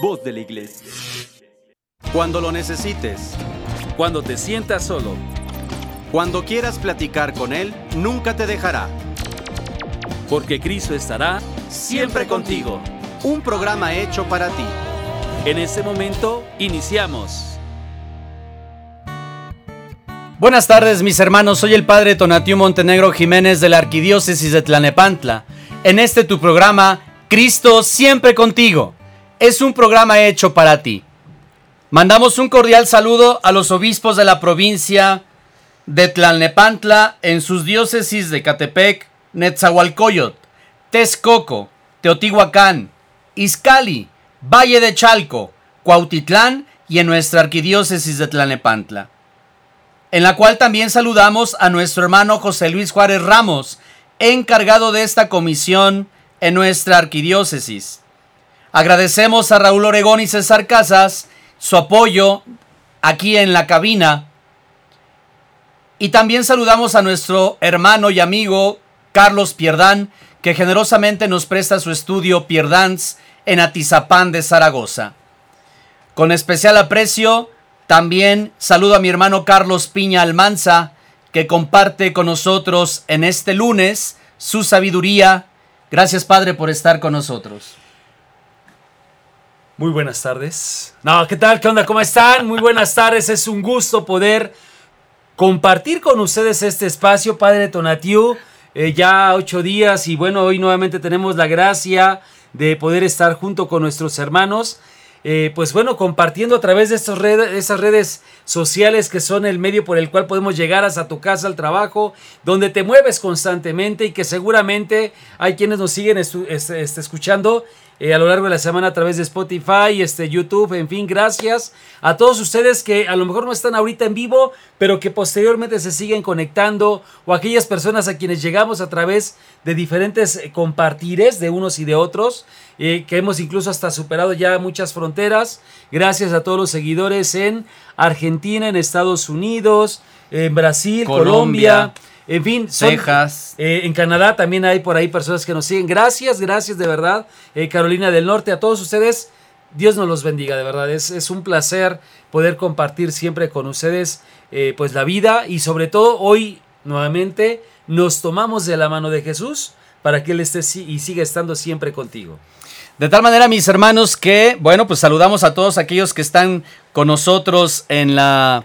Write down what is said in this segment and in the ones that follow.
voz de la iglesia. Cuando lo necesites, Cuando te sientas solo, cuando quieras platicar con Él, nunca te dejará. porque Cristo estará Siempre contigo. Un programa hecho para ti. En este momento, iniciamos. Buenas tardes mis hermanos, soy el Padre Tonatiu Montenegro Jiménez de la Arquidiócesis de Tlanepantla. En este tu programa, Cristo siempre contigo. Es un programa hecho para ti. Mandamos un cordial saludo a los obispos de la provincia de Tlalnepantla en sus diócesis de Catepec, Netzahualcoyot, Texcoco, Teotihuacán, Izcali, Valle de Chalco, Cuautitlán y en nuestra arquidiócesis de Tlalnepantla en la cual también saludamos a nuestro hermano José Luis Juárez Ramos, encargado de esta comisión en nuestra arquidiócesis. Agradecemos a Raúl Oregón y César Casas su apoyo aquí en la cabina. Y también saludamos a nuestro hermano y amigo Carlos Pierdán, que generosamente nos presta su estudio Pierdans en Atizapán de Zaragoza. Con especial aprecio, también saludo a mi hermano Carlos Piña Almanza, que comparte con nosotros en este lunes su sabiduría. Gracias, Padre, por estar con nosotros. Muy buenas tardes. No, ¿qué tal? ¿Qué onda? ¿Cómo están? Muy buenas tardes. Es un gusto poder compartir con ustedes este espacio, Padre Tonatiu. Eh, ya ocho días y bueno, hoy nuevamente tenemos la gracia de poder estar junto con nuestros hermanos. Eh, pues bueno, compartiendo a través de estas redes, esas redes sociales que son el medio por el cual podemos llegar hasta tu casa, al trabajo, donde te mueves constantemente y que seguramente hay quienes nos siguen este, este, escuchando eh, a lo largo de la semana a través de Spotify, este, YouTube, en fin, gracias a todos ustedes que a lo mejor no están ahorita en vivo, pero que posteriormente se siguen conectando, o aquellas personas a quienes llegamos a través de diferentes eh, compartires de unos y de otros, eh, que hemos incluso hasta superado ya muchas fronteras, gracias a todos los seguidores en Argentina, en Estados Unidos, en Brasil, Colombia, Colombia, en fin, son- Texas. eh, en Canadá también hay por ahí personas que nos siguen. Gracias, gracias de verdad. Eh, Carolina del Norte, a todos ustedes, Dios nos los bendiga, de verdad. Es, es un placer poder compartir siempre con ustedes eh, pues la vida y sobre todo hoy nuevamente nos tomamos de la mano de Jesús para que Él esté y siga estando siempre contigo. De tal manera, mis hermanos, que, bueno, pues saludamos a todos aquellos que están con nosotros en la,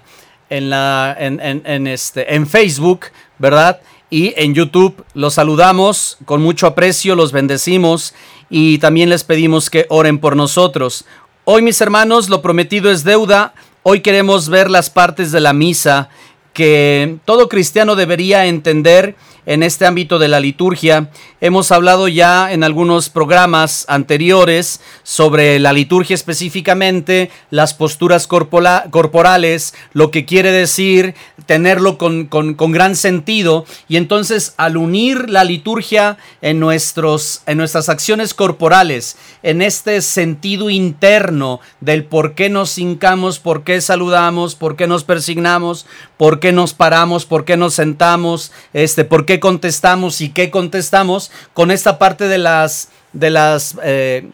en la, en, en- en este, en Facebook, ¿verdad? Y en YouTube los saludamos con mucho aprecio, los bendecimos y también les pedimos que oren por nosotros. Hoy, mis hermanos, lo prometido es deuda. Hoy queremos ver las partes de la misa que todo cristiano debería entender en este ámbito de la liturgia. Hemos hablado ya en algunos programas anteriores sobre la liturgia específicamente, las posturas corporales, lo que quiere decir tenerlo con, con- con gran sentido. Y entonces al unir la liturgia en, nuestros, en nuestras acciones corporales, en este sentido interno del por qué nos hincamos, por qué saludamos, por qué nos persignamos, por qué nos paramos, por qué nos sentamos, este, por qué contestamos y qué contestamos, con esta parte de las, de las, eh,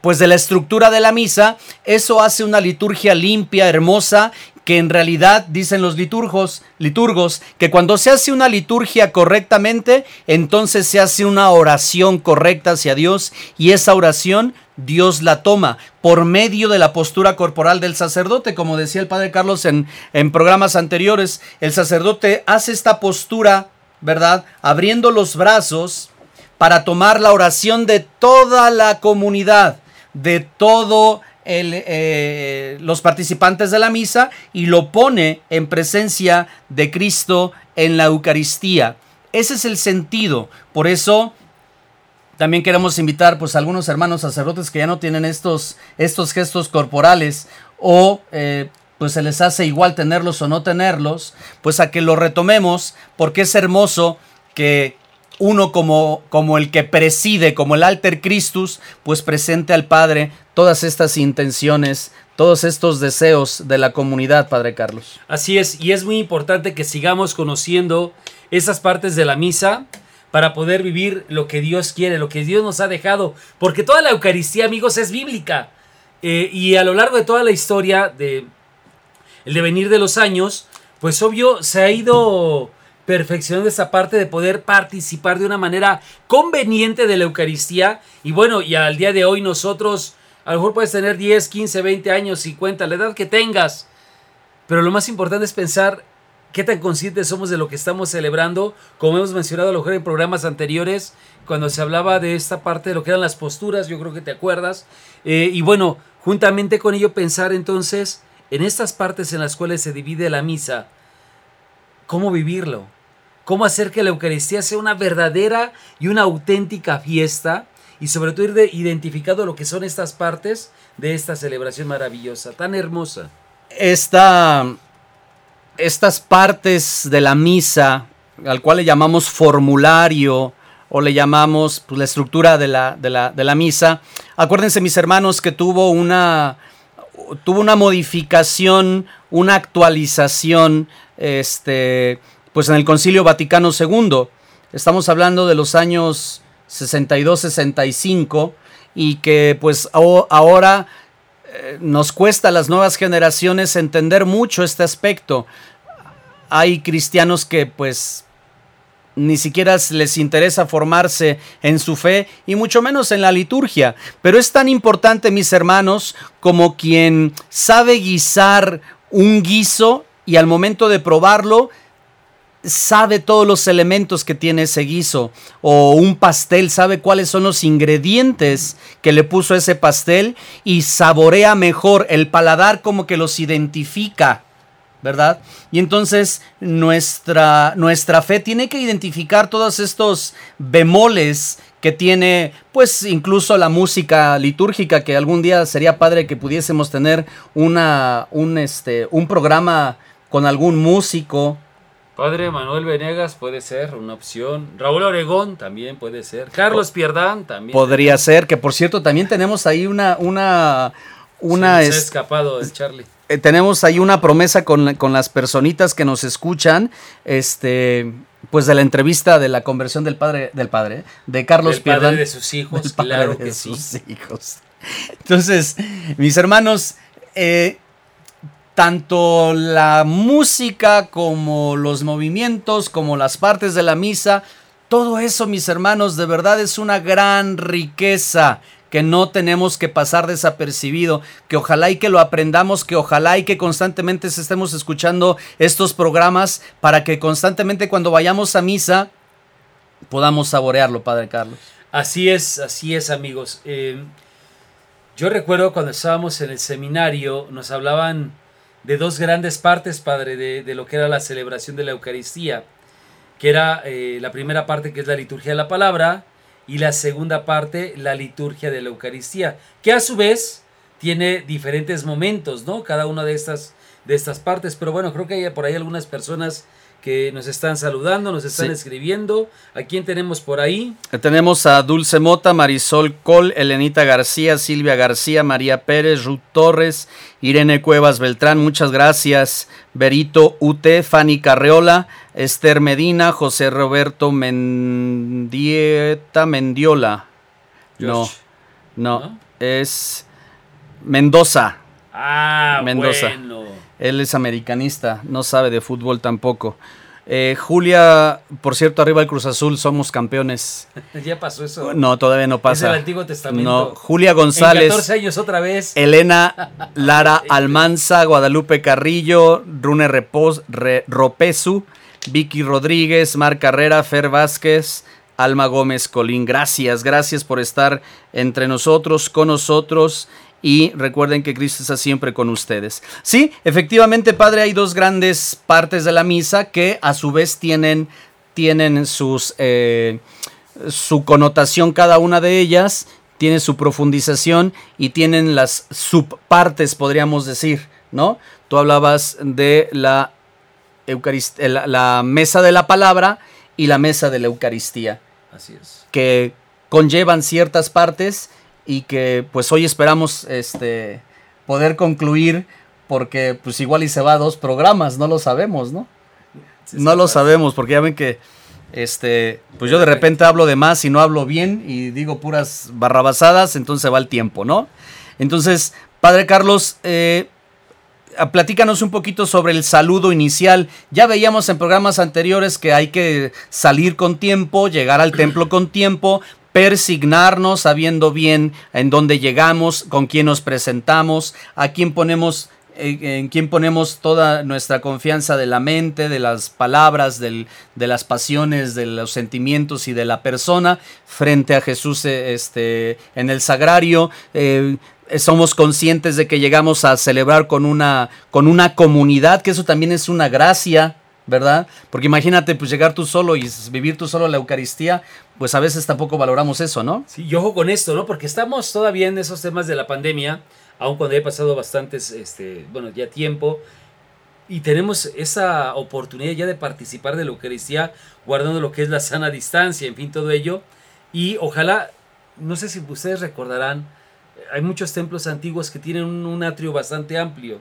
pues de la estructura de la misa, eso hace una liturgia limpia, hermosa, que en realidad dicen los liturgos, liturgos, que cuando se hace una liturgia correctamente, entonces se hace una oración correcta hacia Dios y esa oración Dios la toma por medio de la postura corporal del sacerdote, como decía el padre Carlos en, en programas anteriores, el sacerdote hace esta postura, ¿verdad? Abriendo los brazos para tomar la oración de toda la comunidad, de todo el, eh, los participantes de la misa y lo pone en presencia de Cristo en la Eucaristía. Ese es el sentido. Por eso también queremos invitar pues a algunos hermanos sacerdotes que ya no tienen estos, estos gestos corporales o eh, pues se les hace igual tenerlos o no tenerlos, pues a que lo retomemos porque es hermoso que uno como, como el que preside, como el alter Christus, pues presente al Padre todas estas intenciones, todos estos deseos de la comunidad, Padre Carlos. Así es, y es muy importante que sigamos conociendo esas partes de la misa para poder vivir lo que Dios quiere, lo que Dios nos ha dejado, porque toda la Eucaristía, amigos, es bíblica. Eh, y a lo largo de toda la historia de el devenir de los años, pues obvio se ha ido perfeccionando esta parte de poder participar de una manera conveniente de la Eucaristía. Y bueno, y al día de hoy nosotros, a lo mejor puedes tener 10, 15, 20 años, 50, la edad que tengas. Pero lo más importante es pensar qué tan conscientes somos de lo que estamos celebrando, como hemos mencionado a lo mejor en programas anteriores, cuando se hablaba de esta parte de lo que eran las posturas, yo creo que te acuerdas. Eh, y bueno, juntamente con ello pensar entonces en estas partes en las cuales se divide la misa, cómo vivirlo, cómo hacer que la Eucaristía sea una verdadera y una auténtica fiesta y sobre todo ir de, identificando lo que son estas partes de esta celebración maravillosa, tan hermosa. Esta, estas partes de la misa, al cual le llamamos formulario o le llamamos pues, la estructura de la, de, la, de la misa, acuérdense mis hermanos que tuvo una, tuvo una modificación, una actualización, este, pues en el Concilio Vaticano II. Estamos hablando de los años 62-65 y que pues ahora eh, nos cuesta a las nuevas generaciones entender mucho este aspecto. Hay cristianos que pues ni siquiera les interesa formarse en su fe y mucho menos en la liturgia. Pero es tan importante, mis hermanos, como quien sabe guisar un guiso y al momento de probarlo sabe todos los elementos que tiene ese guiso o un pastel, sabe cuáles son los ingredientes que le puso ese pastel y saborea mejor, el paladar como que los identifica, ¿verdad? Y entonces nuestra, nuestra fe tiene que identificar todos estos bemoles que tiene pues incluso la música litúrgica que algún día sería padre que pudiésemos tener una un este un programa con algún músico Padre Manuel Venegas puede ser una opción. Raúl Oregón también puede ser. Carlos Pierdán también. Podría ser, que por cierto también tenemos ahí una... una, una se, escapado el Charlie. Eh, tenemos ahí una promesa con, con, las personitas que nos escuchan, este, pues de la entrevista de la conversión del padre, del padre, de Carlos del Padre de sus hijos, claro que sí. hijos. Entonces, mis hermanos, eh, tanto la música como los movimientos, como las partes de la misa, todo eso, mis hermanos, de verdad es una gran riqueza que no tenemos que pasar desapercibido, que ojalá y que lo aprendamos, que ojalá y que constantemente estemos escuchando estos programas para que constantemente cuando vayamos a misa podamos saborearlo, Padre Carlos. Así es, así es, amigos. Eh, yo recuerdo cuando estábamos en el seminario, nos hablaban de dos grandes partes, Padre, de, lo que era la celebración de la Eucaristía, que era eh, la primera parte que es la liturgia de la palabra y la segunda parte la liturgia de la Eucaristía, que a su vez tiene diferentes momentos, ¿no? Cada una de estas, de estas partes, pero bueno, creo que hay por ahí algunas personas que nos están saludando, nos están escribiendo. ¿A quién tenemos por ahí? Tenemos a Dulce Mota, Marisol Col, Elenita García, Silvia García, María Pérez, Ruth Torres, Irene Cuevas Beltrán, muchas gracias. Berito Ute, Fanny Carreola, Esther Medina, José Roberto Mendieta Mendiola. No, no, es Mendoza. Ah, Mendoza. Bueno. Él es americanista, no sabe de fútbol tampoco. Eh, Julia, por cierto, arriba el Cruz Azul, somos campeones. ¿Ya pasó eso? No, todavía no pasa. Es el Antiguo Testamento. No, Julia González. En 14 años otra vez. Elena Lara Almanza, Guadalupe Carrillo, Rune Repos, Ropesu, Vicky Rodríguez, Mar Carrera, Fer Vázquez, Alma Gómez Colín. Gracias, gracias por estar entre nosotros, con nosotros y recuerden que Cristo está siempre con ustedes. Sí, efectivamente, Padre, hay dos grandes partes de la misa que a su vez tienen, tienen sus, eh, su connotación cada una de ellas, tiene su profundización y tienen las subpartes, podríamos decir, ¿no? Tú hablabas de la, la, la mesa de la palabra y la mesa de la Eucaristía. Así es. Que conllevan ciertas partes y que pues hoy esperamos este poder concluir porque pues igual y se va a dos programas, no lo sabemos, ¿no? no lo sabemos porque ya ven que este pues yo de repente hablo de más y no hablo bien y digo puras barrabasadas, entonces va el tiempo, ¿no? Entonces, Padre Carlos, eh, platícanos un poquito sobre el saludo inicial. Ya veíamos en programas anteriores que hay que salir con tiempo, llegar al templo con tiempo, persignarnos sabiendo bien en dónde llegamos, con quién nos presentamos, a quién ponemos en quién ponemos toda nuestra confianza de la mente, de las palabras, de las pasiones, de los sentimientos y de la persona frente a Jesús eh, este, en el sagrario. Eh, somos conscientes de que llegamos a celebrar con una, con una comunidad, que eso también es una gracia, ¿verdad? Porque imagínate, pues llegar tú solo y vivir tú solo la Eucaristía, pues a veces tampoco valoramos eso, ¿no? Sí, y ojo con esto, ¿no? Porque estamos todavía en esos temas de la pandemia aun cuando he pasado bastantes, este, bueno, ya tiempo, y tenemos esa oportunidad ya de participar de la Eucaristía, guardando lo que es la sana distancia, en fin, todo ello. Y ojalá, no sé si ustedes recordarán, hay muchos templos antiguos que tienen un, atrio bastante amplio.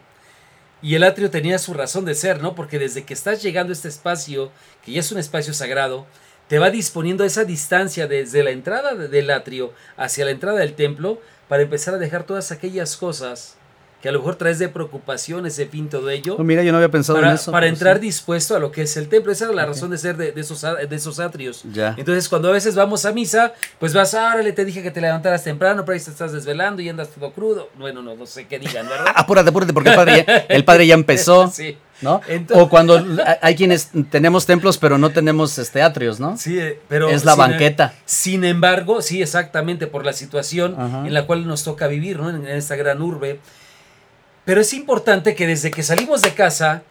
Y el atrio tenía su razón de ser, ¿no? Porque desde que estás llegando a este espacio, que ya es un espacio sagrado, te va disponiendo esa distancia desde la entrada del atrio hacia la entrada del templo para empezar a dejar todas aquellas cosas que a lo mejor traes de preocupación ese fin todo ello. Oh, mira, yo no había pensado para, en eso. Para entrar dispuesto a lo que es el templo. Esa era la razón de ser de, esos, de esos atrios. Entonces, cuando a veces vamos a misa, pues vas, órale, te dije que te levantaras temprano, pero ahí te estás desvelando y andas todo crudo. Bueno, no, no sé qué digan, ¿verdad? apúrate, apúrate, porque el padre ya, el padre ya empezó. sí. ¿no? o cuando hay quienes tenemos templos pero no tenemos este atrios, ¿no? Sí, eh, pero es la banqueta. Sin embargo, sí, exactamente por la situación en la cual nos toca vivir, ¿no? En, esta gran urbe. Pero es importante que desde que salimos de casa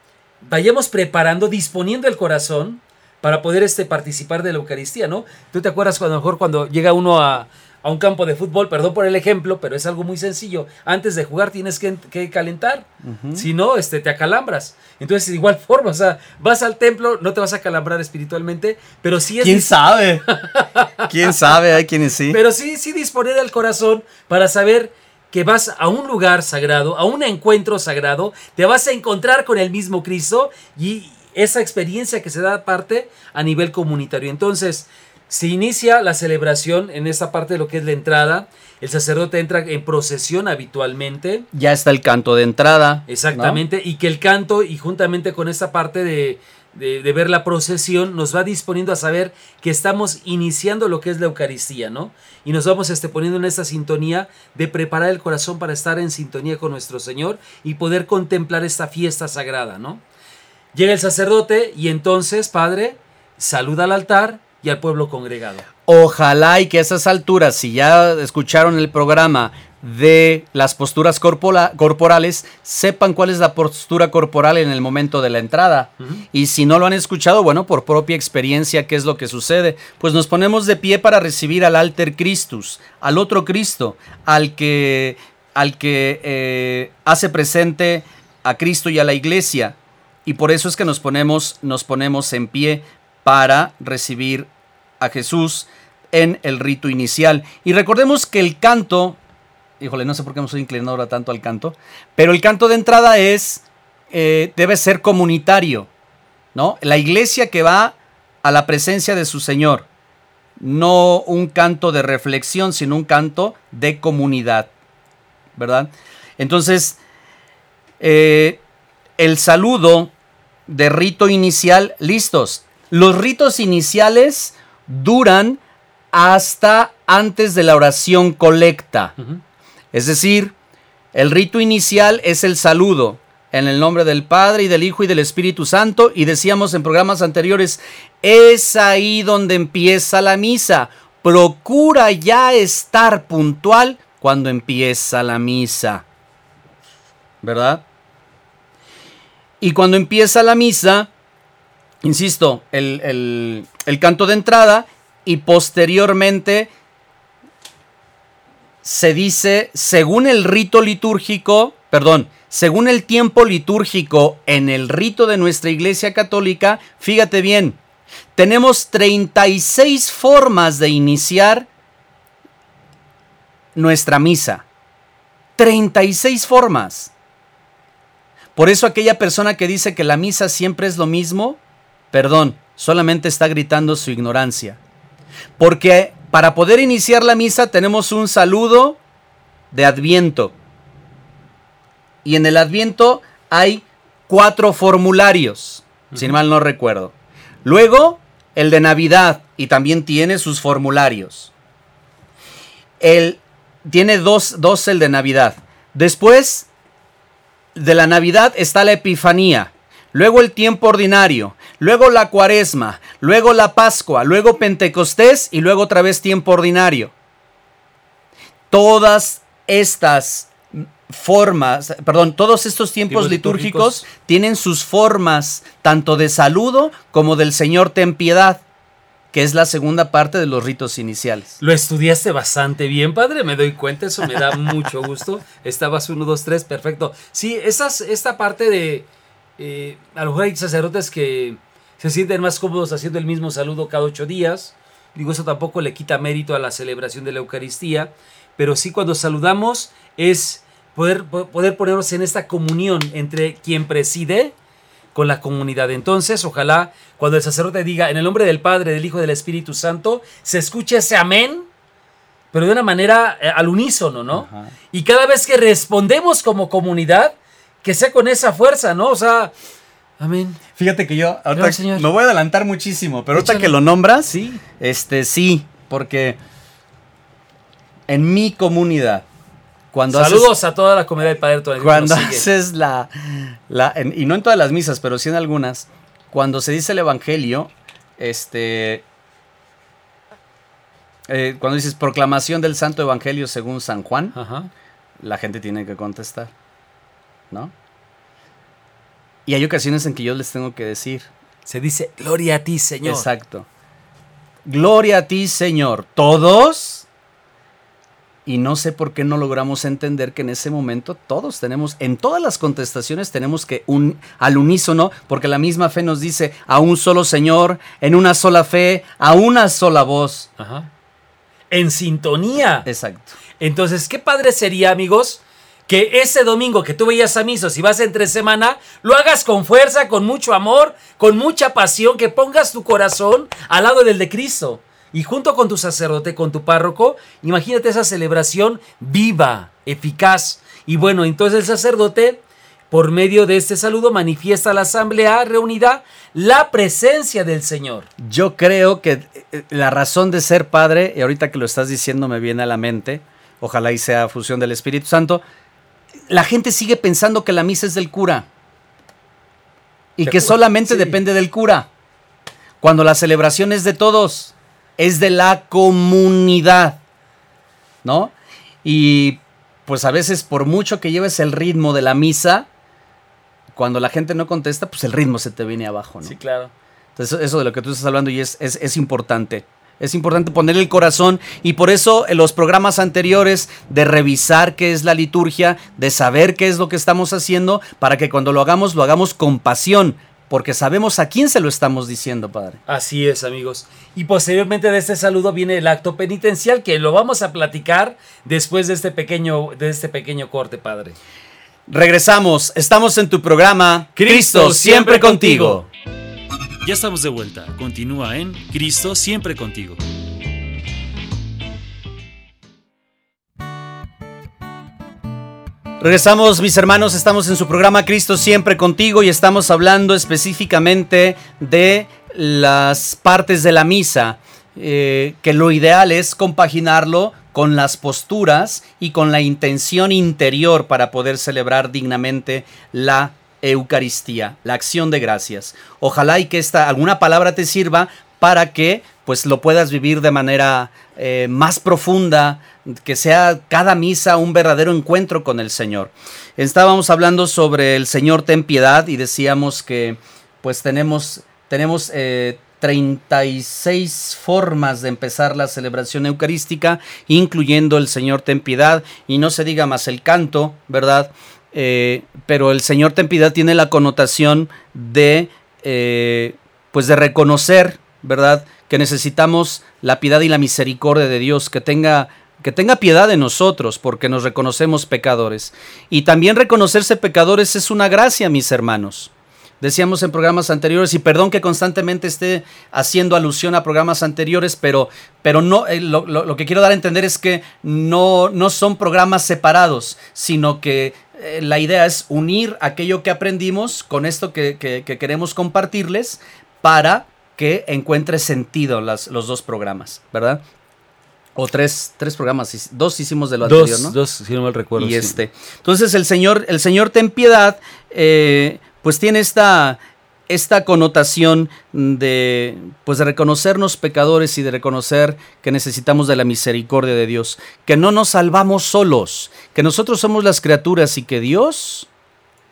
vayamos preparando, disponiendo el corazón para poder este, participar de la Eucaristía, ¿no? ¿Tú te acuerdas cuando mejor cuando llega uno a, a un campo de fútbol, perdón por el ejemplo, pero es algo muy sencillo. Antes de jugar tienes que, calentar, si no, este, te acalambras. Entonces, de igual forma, o sea, vas al templo, no te vas a acalambrar espiritualmente, pero sí es... ¿Quién sabe? ¿Quién sabe? Hay quienes sí. Pero sí, sí disponer el corazón para saber que vas a un lugar sagrado, a un encuentro sagrado, te vas a encontrar con el mismo Cristo y esa experiencia que se da aparte a nivel comunitario. Entonces, se inicia la celebración en esta parte de lo que es la entrada. El sacerdote entra en procesión habitualmente. Ya está el canto de entrada. Exactamente. Y que el canto, y juntamente con esta parte de, de, ver la procesión, nos va disponiendo a saber que estamos iniciando lo que es la Eucaristía, ¿no? Y nos vamos este, poniendo en esta sintonía de preparar el corazón para estar en sintonía con nuestro Señor y poder contemplar esta fiesta sagrada, ¿no? Llega el sacerdote y entonces, Padre, saluda al altar y al pueblo congregado. Ojalá y que a esas alturas, si ya escucharon el programa de las posturas corporales, sepan cuál es la postura corporal en el momento de la entrada. Y si no lo han escuchado, bueno, por propia experiencia, ¿qué es lo que sucede? Pues nos ponemos de pie para recibir al alter Christus, al otro Cristo, al que, al que eh, hace presente a Cristo y a la iglesia. Y por eso es que nos ponemos, nos ponemos en pie para recibir a Jesús en el rito inicial. Y recordemos que el canto, híjole, no sé por qué me estoy inclinando ahora tanto al canto, pero el canto de entrada es, eh, debe ser comunitario, ¿no? La iglesia que va a la presencia de su Señor, no un canto de reflexión, sino un canto de comunidad, ¿verdad? Entonces, eh, el saludo de rito inicial, listos. Los ritos iniciales duran hasta antes de la oración colecta. Es decir, el rito inicial es el saludo en el nombre del Padre y del Hijo y del Espíritu Santo. Y decíamos en programas anteriores, es ahí donde empieza la misa. Procura ya estar puntual cuando empieza la misa. ¿Verdad? Y cuando empieza la misa, insisto, el, canto de entrada y posteriormente se dice, según el rito litúrgico, perdón, según el tiempo litúrgico en el rito de nuestra Iglesia Católica, fíjate bien, tenemos 36 formas de iniciar nuestra misa. 36 formas. Por eso aquella persona que dice que la misa siempre es lo mismo, Perdón, solamente está gritando su ignorancia. Porque para poder iniciar la misa tenemos un saludo de adviento. y en el Adviento hay cuatro formularios, si mal no recuerdo. Luego, el de Navidad, y también tiene sus formularios. El, tiene dos, dos el de Navidad. Después de la Navidad está la Epifanía, luego el tiempo ordinario, luego la Cuaresma, luego la Pascua, luego Pentecostés y luego otra vez tiempo ordinario. Todas estas formas, perdón, todos estos tiempos litúrgicos, litúrgicos tienen sus formas tanto de saludo como del Señor ten piedad que es la segunda parte de los ritos iniciales. Lo estudiaste bastante bien, padre, me doy cuenta, eso me da mucho gusto. Estabas uno, dos, tres, perfecto. Sí, esas, esta parte de, eh, a lo mejor hay sacerdotes que se sienten más cómodos haciendo el mismo saludo cada ocho días. Digo, eso tampoco le quita mérito a la celebración de la Eucaristía, pero sí cuando saludamos es poder, poder ponernos en esta comunión entre quien preside con la comunidad. Entonces, ojalá cuando el sacerdote diga en el nombre del Padre, del Hijo y del Espíritu Santo, se escuche ese amén, pero de una manera eh, al unísono, ¿no? Y cada vez que respondemos como comunidad, que sea con esa fuerza, ¿no? O sea, amén. Fíjate que yo ahorita me voy a adelantar muchísimo, pero ahorita que lo nombras, sí. Este sí, porque en mi comunidad Saludos a toda la comunidad del Padre Tonatiuh. Cuando haces la, y no en todas las misas, pero sí en algunas, cuando se dice el Evangelio, este, eh, cuando dices proclamación del Santo Evangelio según San Juan, la gente tiene que contestar, ¿no? Y hay ocasiones en que yo les tengo que decir. Se dice, gloria a ti, Señor. Exacto. Gloria a ti, Señor. Todos y no sé por qué no logramos entender que en ese momento todos tenemos, en todas las contestaciones tenemos que un, al unísono, porque la misma fe nos dice a un solo Señor, en una sola fe, a una sola voz. Ajá. En sintonía. Exacto. Entonces, qué padre sería, amigos, que ese domingo que tú veías a misa, si vas entre semana, lo hagas con fuerza, con mucho amor, con mucha pasión, que pongas tu corazón al lado del de Cristo. Y junto con tu sacerdote, con tu párroco, imagínate esa celebración viva, eficaz. Y bueno, entonces el sacerdote, por medio de este saludo, manifiesta a la asamblea reunida la presencia del Señor. Yo creo que eh, la razón de ser padre, y ahorita que lo estás diciendo me viene a la mente, ojalá y sea fusión del Espíritu Santo, la gente sigue pensando que la misa es del cura y que solamente depende del cura, cuando la celebración es de todos es de la comunidad, ¿no? Y pues a veces por mucho que lleves el ritmo de la misa, cuando la gente no contesta, pues el ritmo se te viene abajo, ¿no? Sí, claro. Entonces eso de lo que tú estás hablando y es, es, importante. Es importante poner el corazón y por eso en los programas anteriores de revisar qué es la liturgia, de saber qué es lo que estamos haciendo, para que cuando lo hagamos lo hagamos con pasión, porque sabemos a quién se lo estamos diciendo, Padre. Así es, amigos. Y posteriormente de este saludo viene el acto penitencial, que lo vamos a platicar después de este pequeño, de este pequeño corte, Padre. Regresamos, estamos en tu programa Cristo, siempre contigo. Ya estamos de vuelta, continúa en Cristo siempre contigo. Regresamos mis hermanos, estamos en su programa Cristo siempre contigo y estamos hablando específicamente de las partes de la misa, eh, que lo ideal es compaginarlo con las posturas y con la intención interior para poder celebrar dignamente la Eucaristía, la acción de gracias. Ojalá y que esta alguna palabra te sirva para que pues lo puedas vivir de manera eh, más profunda, que sea cada misa un verdadero encuentro con el Señor. Estábamos hablando sobre el Señor ten piedad y decíamos que pues tenemos, tenemos 36 eh, formas de empezar la celebración eucarística, incluyendo el Señor ten piedad y no se diga más el canto, ¿verdad? Eh, pero el Señor ten piedad tiene la connotación de pues de reconocer, ¿verdad? Que necesitamos la piedad y la misericordia de Dios, que tenga que tenga piedad de nosotros porque nos reconocemos pecadores. Y también reconocerse pecadores es una gracia, mis hermanos. Decíamos en programas anteriores, y perdón que constantemente esté haciendo alusión a programas anteriores, pero, pero no, eh, lo, lo- lo que quiero dar a entender es que no, no son programas separados, sino que eh, la idea es unir aquello que aprendimos con esto que, que- que queremos compartirles para que encuentre sentido las, los dos programas, ¿verdad? O tres, tres programas, dos hicimos de lo Dos, anterior, ¿no? dos, si no mal recuerdo. y sí. este. Entonces el Señor, el Señor ten piedad, eh, pues tiene esta, esta connotación de, pues de reconocernos pecadores y de reconocer que necesitamos de la misericordia de Dios, que no nos salvamos solos, que nosotros somos las criaturas y que Dios,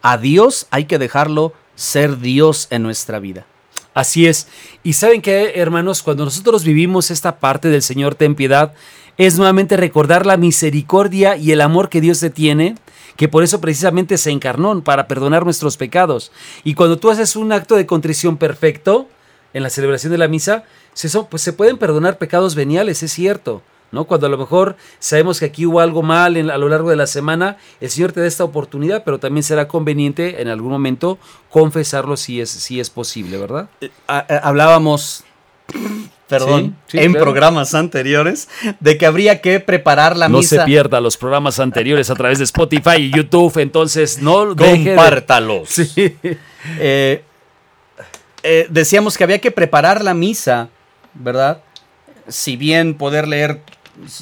a Dios hay que dejarlo ser Dios en nuestra vida. Así es. Y saben que, hermanos, cuando nosotros vivimos esta parte del Señor ten piedad, es nuevamente recordar la misericordia y el amor que Dios te tiene, que por eso precisamente se encarnó para perdonar nuestros pecados. Y cuando tú haces un acto de contrición perfecto en la celebración de la misa, se, pues se pueden perdonar pecados veniales, es cierto. ¿no? Cuando a lo mejor sabemos que aquí hubo algo mal a lo largo de la semana, el Señor te da esta oportunidad, pero también será conveniente en algún momento confesarlo si es, si es posible, ¿verdad? a- a- hablábamos, perdón, Sí, sí, en claro. programas anteriores, de que habría que preparar la no misa. se pierda los programas anteriores a través de Spotify y YouTube, entonces no de- Compártalos. Sí. Eh, eh, decíamos que había que preparar la misa, ¿verdad? Si bien poder leer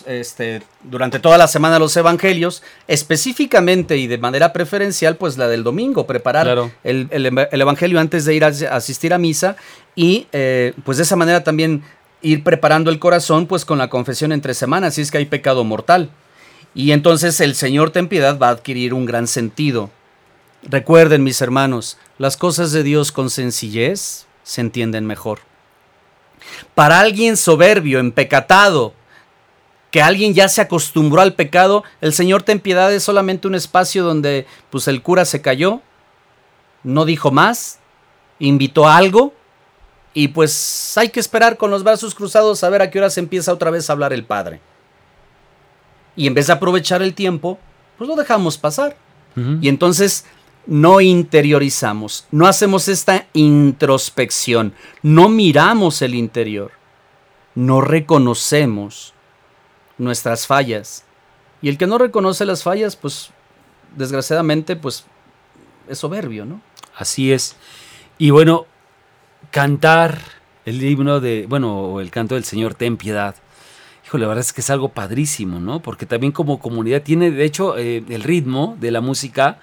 este, durante toda la semana los evangelios, específicamente y de manera preferencial, pues la del domingo, preparar Claro. el, el eva- el evangelio antes de ir a a asistir a misa y eh, pues de esa manera también ir preparando el corazón pues con la confesión entre semanas, si es que hay pecado mortal. Y entonces el Señor ten piedad va a adquirir un gran sentido. Recuerden, mis hermanos, las cosas de Dios con sencillez se entienden mejor. Para alguien soberbio, empecatado, que alguien ya se acostumbró al pecado, el Señor ten piedad es solamente un espacio donde pues el cura se cayó, no dijo más, invitó a algo y pues hay que esperar con los brazos cruzados a ver a qué hora se empieza otra vez a hablar el Padre. Y en vez de aprovechar el tiempo, pues lo dejamos pasar. Y entonces no interiorizamos, no hacemos esta introspección, no miramos el interior, no reconocemos nuestras fallas. Y el que no reconoce las fallas, pues desgraciadamente, pues es soberbio, ¿no? Así es. Y bueno, cantar el himno de, bueno, o el canto del Señor, ten piedad. Híjole, la verdad es que es algo padrísimo, ¿no? Porque también como comunidad tiene, de hecho, eh, el ritmo de la música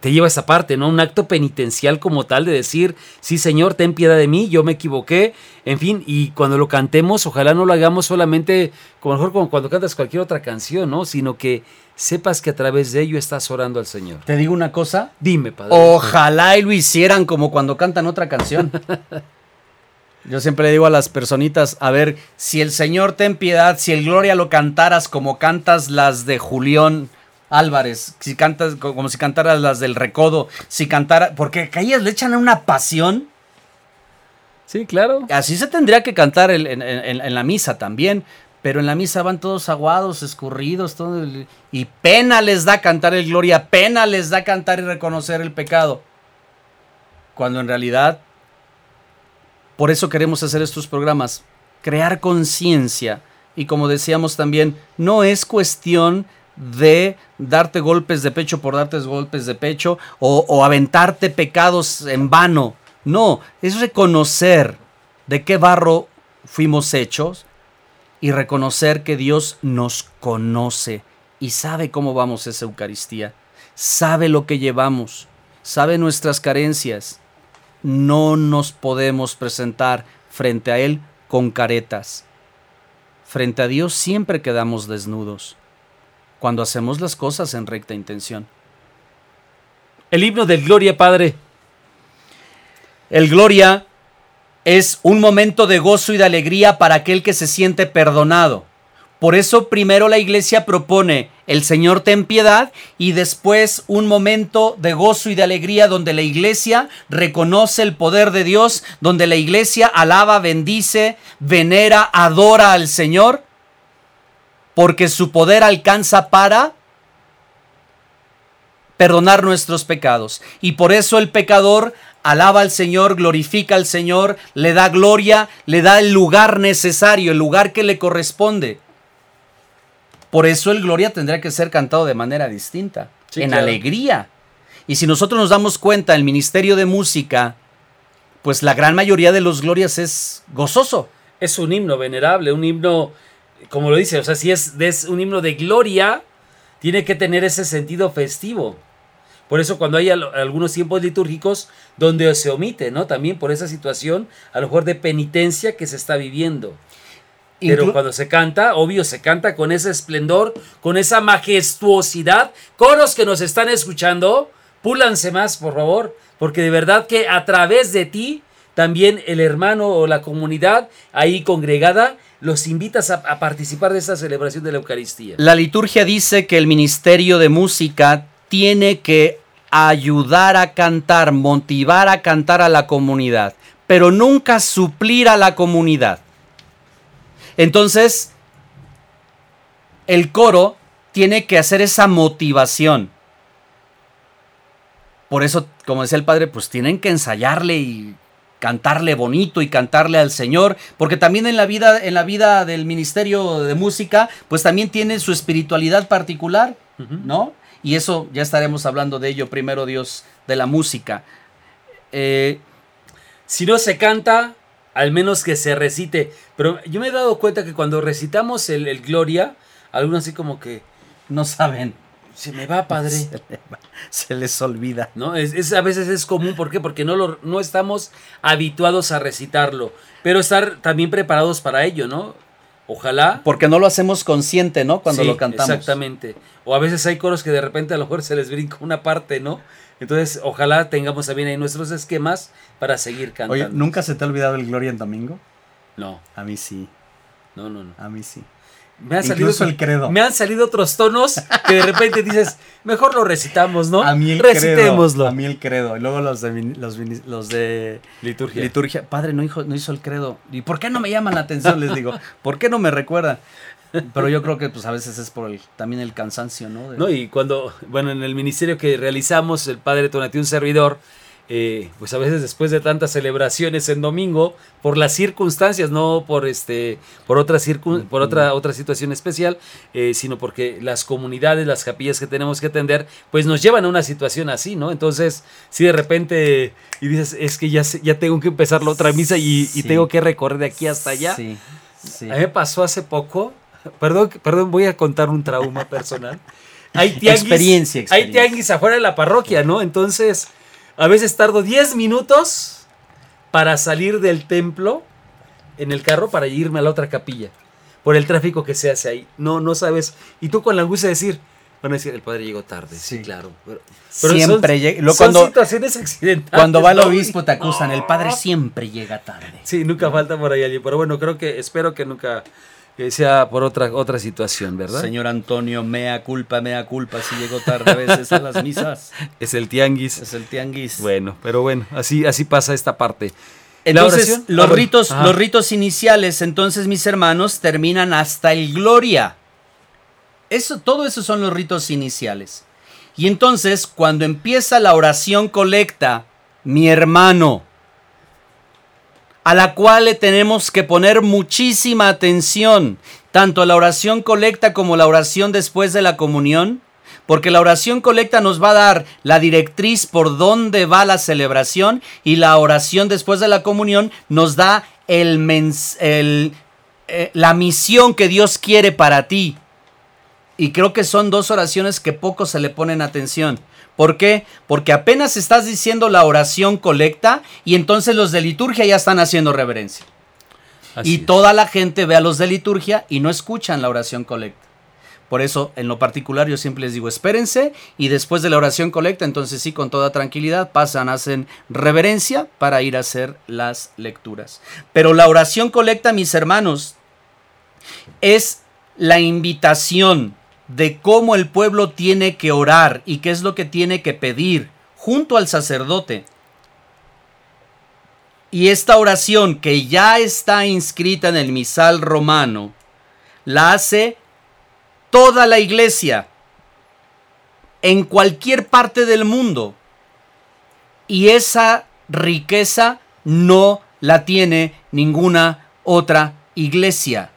te lleva a esa parte, ¿no? Un acto penitencial como tal de decir, sí, Señor, ten piedad de mí, yo me equivoqué, en fin, y cuando lo cantemos, ojalá no lo hagamos solamente, como mejor como cuando cantas cualquier otra canción, ¿no? Sino que sepas que a través de ello estás orando al Señor. Te digo una cosa, Dime, Padre. Ojalá y lo hicieran como cuando cantan otra canción. Yo siempre le digo a las personitas, a ver, si el Señor ten piedad, si el Gloria lo cantaras como cantas las de Julián Álvarez, si cantas co- como si cantaras las del Recodo, si cantara, porque a ellas le echan una pasión, Sí, claro. así se tendría que cantar el- en, en- en la misa también, pero en la misa van todos aguados, escurridos, todo el- y pena les da cantar el Gloria, pena les da cantar y reconocer el pecado. Cuando en realidad, por eso queremos hacer estos programas, crear conciencia. Y como decíamos también, no es cuestión de darte golpes de pecho por darte golpes de pecho o, aventarte pecados en vano. No, es reconocer de qué barro fuimos hechos y reconocer que Dios nos conoce y sabe cómo vamos a esa Eucaristía, sabe lo que llevamos, sabe nuestras carencias. No nos podemos presentar frente a Él con caretas. Frente a Dios siempre quedamos desnudos cuando hacemos las cosas en recta intención. El himno del Gloria, Padre. El gloria es un momento de gozo y de alegría para aquel que se siente perdonado. Por eso primero la iglesia propone el Señor ten piedad y después un momento de gozo y de alegría donde la iglesia reconoce el poder de Dios, donde la iglesia alaba, bendice, venera, adora al Señor, porque su poder alcanza para perdonar nuestros pecados. Y por eso el pecador alaba al Señor, glorifica al Señor, le da gloria, le da el lugar necesario, el lugar que le corresponde. Por eso el gloria tendría que ser cantado de manera distinta, Sí, en claro. alegría. Y si nosotros nos damos cuenta, el ministerio de música, pues la gran mayoría de los glorias es gozoso. Es un himno venerable, un himno, como lo dice, o sea, si es, es un himno de gloria, tiene que tener ese sentido festivo. Por eso cuando hay al- algunos tiempos litúrgicos donde se omite, ¿no? También por esa situación, a lo mejor de penitencia que se está viviendo. Pero Inclu- cuando se canta, obvio, se canta con ese esplendor, con esa majestuosidad. Coros que nos están escuchando, púlanse más, por favor, porque de verdad que a través de ti, también el hermano o la comunidad ahí congregada, los invitas a, participar de esta celebración de la Eucaristía. La liturgia dice que el ministerio de música tiene que ayudar a cantar, motivar a cantar a la comunidad, pero nunca suplir a la comunidad. Entonces, el coro tiene que hacer esa motivación. Por eso, como decía el padre, pues tienen que ensayarle y cantarle bonito y cantarle al Señor, porque también en la vida en la vida del ministerio de música, pues también tiene su espiritualidad particular, ¿no? Y eso ya estaremos hablando de ello primero Dios de la música. Eh, Si no se canta, al menos que se recite. Pero yo me he dado cuenta que cuando recitamos el, el Gloria, algunos así como que no saben, se me va, padre. se les olvida. ¿no? Es, es- a veces es común, ¿por qué? Porque no, lo, no estamos habituados a recitarlo, pero estar también preparados para ello, ¿no? Ojalá. Porque no lo hacemos consciente, ¿no? Cuando Sí, lo cantamos. Exactamente. O a veces hay coros que de repente a lo mejor se les brinca una parte, ¿no? Entonces, ojalá tengamos también ahí nuestros esquemas para seguir cantando. Oye, ¿nunca se te ha olvidado el Gloria en Domingo? No, A mí sí, no, no, no. a mí sí. Me han, salido, el credo. me han salido otros tonos que de repente dices, mejor lo recitamos, ¿no? A mí el Recitémoslo. credo. A mí el credo. Y luego los de, los, los de Liturgia. liturgia. Padre, no hizo, no hizo el credo. ¿Y por qué no me llaman la atención? Les digo. ¿Por qué no me recuerdan? Pero yo creo que pues a veces es por el, también el cansancio, ¿no? De- ¿no? Y cuando, bueno, en el ministerio que realizamos, el padre Tonatiuh, un servidor, eh, pues a veces después de tantas celebraciones en domingo, por las circunstancias, no por este, por otra circun- por otra, otra situación especial, eh, sino porque las comunidades, las capillas que tenemos que atender, pues nos llevan a una situación así, ¿no? Entonces, si de repente, y dices, es que ya, ya tengo que empezar la otra misa y, tengo que recorrer de aquí hasta allá. Sí, sí. A mí me pasó hace poco. Perdón, perdón, voy a contar un trauma personal. Hay tianguis, Experiencia, Hay experiencia. tianguis afuera de la parroquia, ¿no? Entonces, a veces tardo 10 minutos para salir del templo en el carro para irme a la otra capilla. Por el tráfico que se hace ahí. No, no sabes. Y tú con la angustia de decir, van a decir, el padre llegó tarde. Sí, Sí. claro. Pero, Siempre llega- son cuando- situaciones accidentales. Cuando va el obispo te acusan. El padre siempre llega tarde. Sí, nunca falta por ahí alguien. Pero bueno, creo que, espero que nunca eh, sea por otra, otra situación, ¿verdad? Señor Antonio, mea culpa, mea culpa. Si llegó tarde a veces a las misas. Es el tianguis. Es el tianguis. Bueno, pero bueno, así, así pasa esta parte. ¿La Entonces, los Ah, ritos, los ritos iniciales, entonces, mis hermanos, terminan hasta el gloria. Eso, todo eso son los ritos iniciales. Y entonces, cuando empieza la oración colecta, mi hermano, a la cual le tenemos que poner muchísima atención, tanto la oración colecta como la oración después de la comunión, porque la oración colecta nos va a dar la directriz por dónde va la celebración y la oración después de la comunión nos da el mens- el, eh, la misión que Dios quiere para ti. Y creo que son dos oraciones que poco se le ponen atención. ¿Por qué? Porque apenas estás diciendo la oración colecta y entonces los de liturgia ya están haciendo reverencia. Así y es. toda la gente ve a los de liturgia y no escuchan la oración colecta. Por eso, en lo particular, yo siempre les digo, espérense y después de la oración colecta, entonces sí, con toda tranquilidad, pasan, hacen reverencia para ir a hacer las lecturas. Pero la oración colecta, mis hermanos, es la invitación de cómo el pueblo tiene que orar y qué es lo que tiene que pedir junto al sacerdote. Y esta oración que ya está inscrita en el misal romano, la hace toda la iglesia. en cualquier parte del mundo. Y esa riqueza no la tiene ninguna otra iglesia.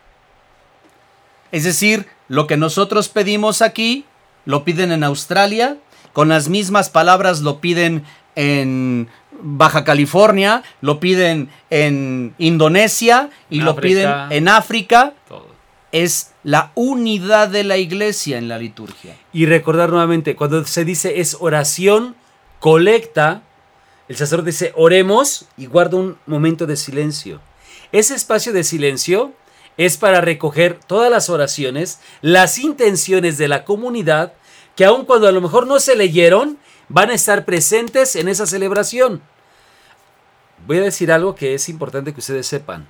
Es decir, lo que nosotros pedimos aquí, lo piden en Australia, con las mismas palabras lo piden en Baja California, lo piden en Indonesia y lo África. piden en África. Todo. Es la unidad de la iglesia en la liturgia. Y recordar nuevamente, cuando se dice es oración, colecta, el sacerdote dice oremos y guarda un momento de silencio. Ese espacio de silencio es para recoger todas las oraciones, las intenciones de la comunidad, que aun cuando a lo mejor no se leyeron, van a estar presentes en esa celebración. Voy a decir algo que es importante que ustedes sepan.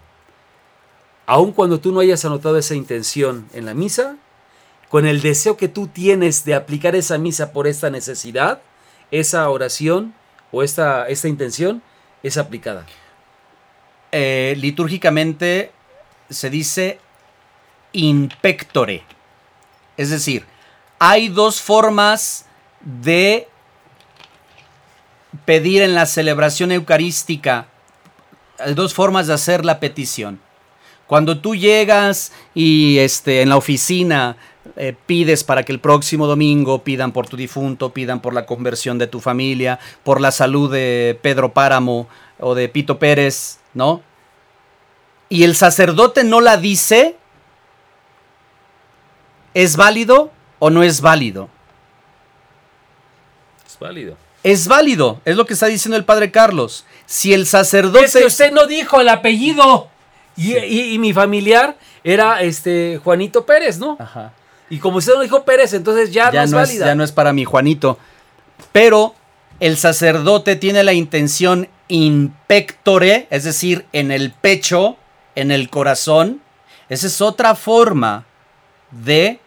Aun cuando tú no hayas anotado esa intención en la misa, con el deseo que tú tienes de aplicar esa misa por esta necesidad, esa oración o esta, esta intención es aplicada. Eh, litúrgicamente se dice impectore. Es decir, hay dos formas de pedir en la celebración eucarística. Hay dos formas de hacer la petición. Cuando tú llegas y este, en la oficina eh, pides para que el próximo domingo pidan por tu difunto, pidan por la conversión de tu familia, por la salud de Pedro Páramo o de Pito Pérez, ¿no? Y el sacerdote no la dice, ¿es válido o no es válido? Es válido. Es válido, es lo que está diciendo el padre Carlos. Si el sacerdote... Es que usted no dijo el apellido. Y, y- y mi familiar era este Juanito Pérez, ¿no? Ajá. Y como usted no dijo Pérez, entonces ya, no es no es, válida. ya no es para mi Juanito. Pero el sacerdote tiene la intención impectore, es decir, en el pecho, en el corazón. Esa es otra forma de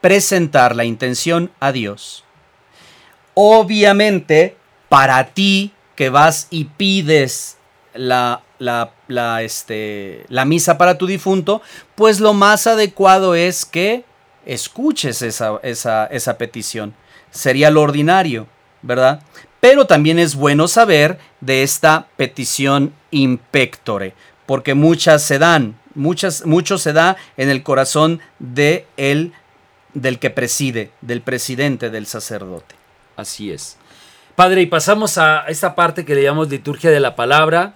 presentar la intención a Dios. Obviamente, para ti que vas y pides la, la, este, la misa para tu difunto, pues lo más adecuado es que escuches esa, esa, esa petición. Sería lo ordinario, ¿verdad? Pero también es bueno saber de esta petición impectore, porque muchas se dan, muchas, mucho se da en el corazón de el, del que preside, del presidente, del sacerdote. Así es. Padre, y pasamos a esta parte que le llamamos liturgia de la palabra,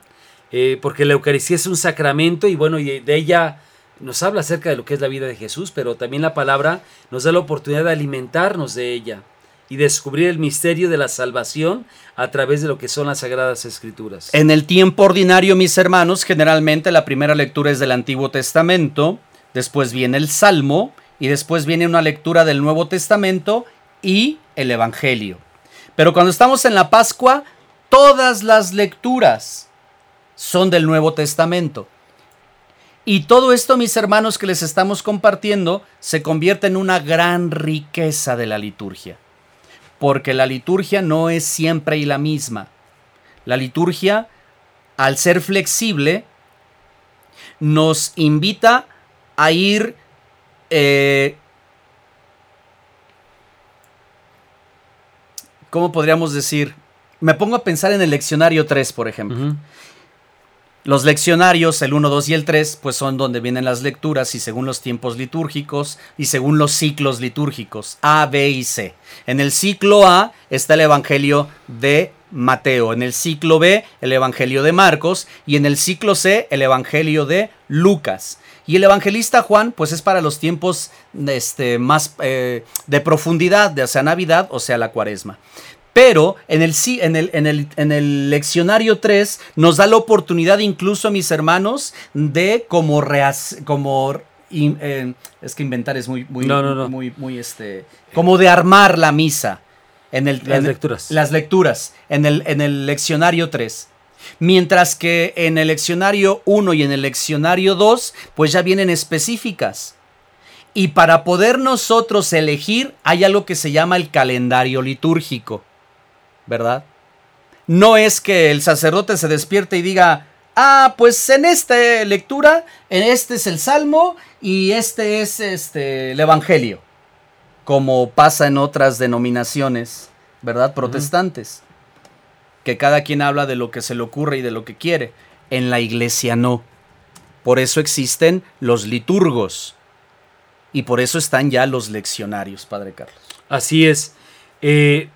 eh, porque la Eucaristía es un sacramento y bueno, y de ella nos habla acerca de lo que es la vida de Jesús, pero también la palabra nos da la oportunidad de alimentarnos de ella y descubrir el misterio de la salvación a través de lo que son las sagradas escrituras. En el tiempo ordinario, mis hermanos, generalmente la primera lectura es del Antiguo Testamento, después viene el Salmo y después viene una lectura del Nuevo Testamento y el Evangelio. Pero cuando estamos en la Pascua, todas las lecturas son del Nuevo Testamento. Y todo esto, mis hermanos, que les estamos compartiendo, se convierte en una gran riqueza de la liturgia. Porque la liturgia no es siempre y la misma. La liturgia, al ser flexible, nos invita a ir eh, ¿cómo podríamos decir? Me pongo a pensar en el leccionario 3, por ejemplo. Los leccionarios, el 1, 2 y el 3, pues son donde vienen las lecturas y según los tiempos litúrgicos y según los ciclos litúrgicos, A, B y C. En el ciclo A está el Evangelio de Mateo, en el ciclo B el Evangelio de Marcos y en el ciclo C el Evangelio de Lucas. Y el evangelista Juan, pues es para los tiempos este, más eh, de profundidad, de, sea, Navidad, o sea, la cuaresma. Pero en el, en, el, en, el, en el leccionario 3 nos da la oportunidad, incluso mis hermanos, de como, como in- eh, es que inventar es muy, muy, No, no, no. muy, muy, este, como de armar la misa. En el, Las en- lecturas. Las lecturas, en el, en el leccionario 3. Mientras que en el leccionario 1 y en el leccionario 2, pues ya vienen específicas. Y para poder nosotros elegir, hay algo que se llama el calendario litúrgico, ¿verdad? No es que el sacerdote se despierte y diga, ah, pues en esta lectura, en este es el Salmo y este es este, el Evangelio. como pasa en otras denominaciones, ¿verdad? Protestantes. Que cada quien habla de lo que se le ocurre y de lo que quiere. En la iglesia no. Por eso existen los liturgos. Y por eso están ya los leccionarios, Padre Carlos. Así es. Eh,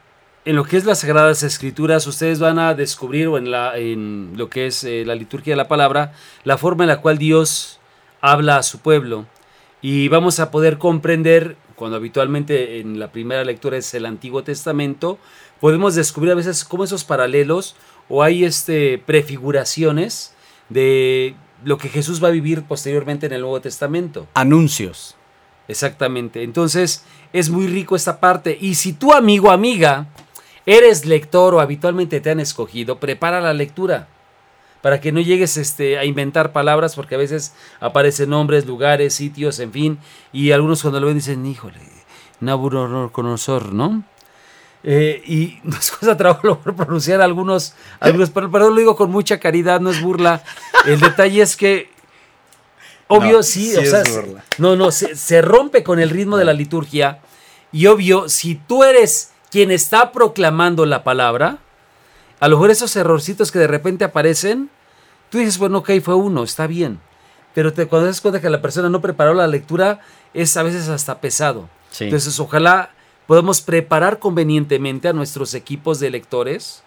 en lo que es las Sagradas Escrituras, ustedes van a descubrir, o en, la, en lo que es eh, la liturgia de la palabra, la forma en la cual Dios habla a su pueblo. Y vamos a poder comprender, cuando habitualmente en la primera lectura es el Antiguo Testamento, podemos descubrir a veces cómo esos paralelos o hay este, prefiguraciones de lo que Jesús va a vivir posteriormente en el Nuevo Testamento. Anuncios. Exactamente. Entonces es muy rico esta parte. Y si tu amigo amiga eres lector o habitualmente te han escogido, prepara la lectura para que no llegues este, a inventar palabras porque a veces aparecen nombres, lugares, sitios, en fin, y algunos cuando lo ven dicen, híjole, Nabucodonosor, ¿no? Eh, y no es cosa trabajo pronunciar algunos, algunos pero, lo digo con mucha caridad, no es burla. El detalle es que, obvio, sí, o sea, no, no, se, se rompe con el ritmo de la liturgia y obvio, si tú eres quien está proclamando la palabra, a lo mejor esos errorcitos que de repente aparecen, tú dices, bueno, ok, fue uno, está bien. Pero te, cuando te das cuenta que la persona no preparó la lectura, es a veces hasta pesado. Entonces, ojalá podamos preparar convenientemente a nuestros equipos de lectores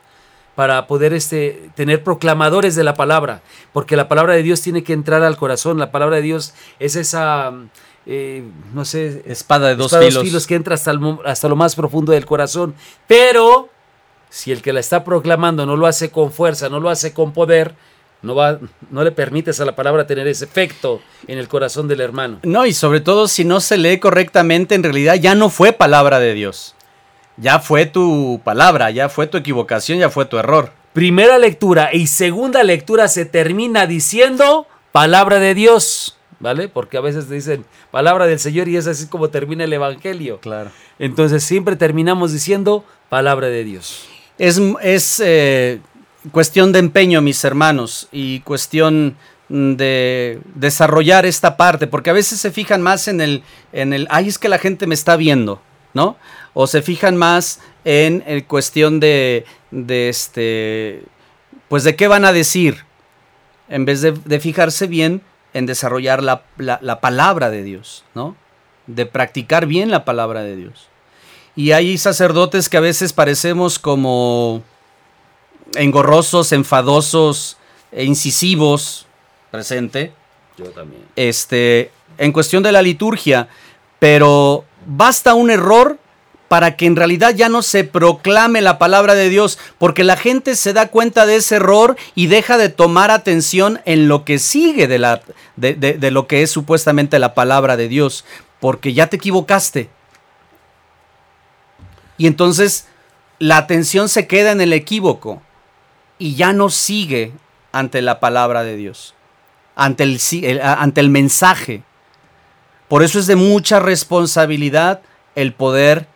para poder este, tener proclamadores de la palabra, porque la palabra de Dios tiene que entrar al corazón, la palabra de Dios es esa, eh, no sé, espada de dos, filos. que entra hasta, hasta lo más profundo del corazón, pero si el que la está proclamando no lo hace con fuerza, no lo hace con poder, no, va, no le permites a la palabra tener ese efecto en el corazón del hermano. No, y sobre todo si no se lee correctamente, en realidad ya no fue palabra de Dios. Ya fue tu palabra, ya fue tu equivocación, ya fue tu error. Primera lectura y segunda lectura se termina diciendo palabra de Dios, ¿vale? Porque a veces te dicen palabra del Señor y es así como termina el Evangelio. Claro. Entonces siempre terminamos diciendo palabra de Dios. Es, es eh, cuestión de empeño, mis hermanos, y cuestión de desarrollar esta parte, porque a veces se fijan más en el, en el, ay, es que la gente me está viendo, ¿no? O se fijan más en, el cuestión de, de, este, pues de qué van a decir, en vez de, fijarse bien en desarrollar la, la palabra de Dios, ¿no? De practicar bien la palabra de Dios. Y hay sacerdotes que a veces parecemos como engorrosos, enfadosos, e incisivos, presente. Yo también. Este, en cuestión de la liturgia, pero basta un error para que en realidad ya no se proclame la palabra de Dios, porque la gente se da cuenta de ese error y deja de tomar atención en lo que sigue de, la, de, de lo que es supuestamente la palabra de Dios, porque ya te equivocaste. Y entonces la atención se queda en el equívoco y ya no sigue ante la palabra de Dios, ante el, ante el mensaje. Por eso es de mucha responsabilidad el poder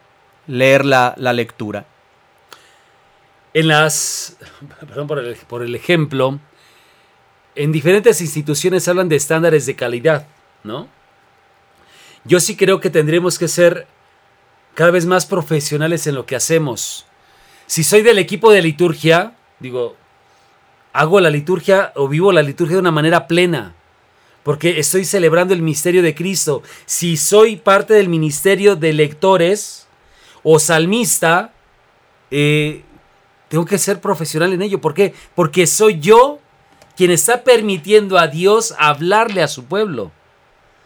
leer la, lectura. En las, perdón por el, por el ejemplo, en diferentes instituciones hablan de estándares de calidad, ¿no? Yo sí creo que tendremos que ser cada vez más profesionales en lo que hacemos. Si soy del equipo de liturgia, digo, hago la liturgia o vivo la liturgia de una manera plena, porque estoy celebrando el misterio de Cristo. Si soy parte del ministerio de lectores o salmista, eh, tengo que ser profesional en ello. ¿Por qué? Porque soy yo quien está permitiendo a Dios hablarle a su pueblo.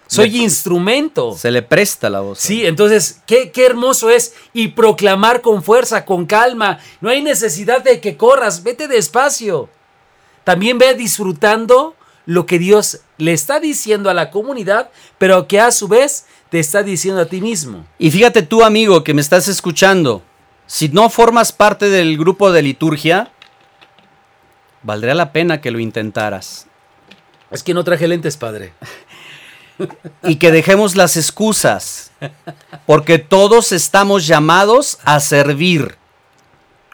Soy instrumento. Se le presta la voz. Sí, entonces, qué, qué hermoso es. Y proclamar con fuerza, con calma. No hay necesidad de que corras, vete despacio. También ve disfrutando lo que Dios le está diciendo a la comunidad, pero que a su vez te está diciendo a ti mismo. Y fíjate tú, amigo, que me estás escuchando, si no formas parte del grupo de liturgia, valdría la pena que lo intentaras. Es que no traje lentes, padre y que dejemos las excusas, porque todos estamos llamados a servir,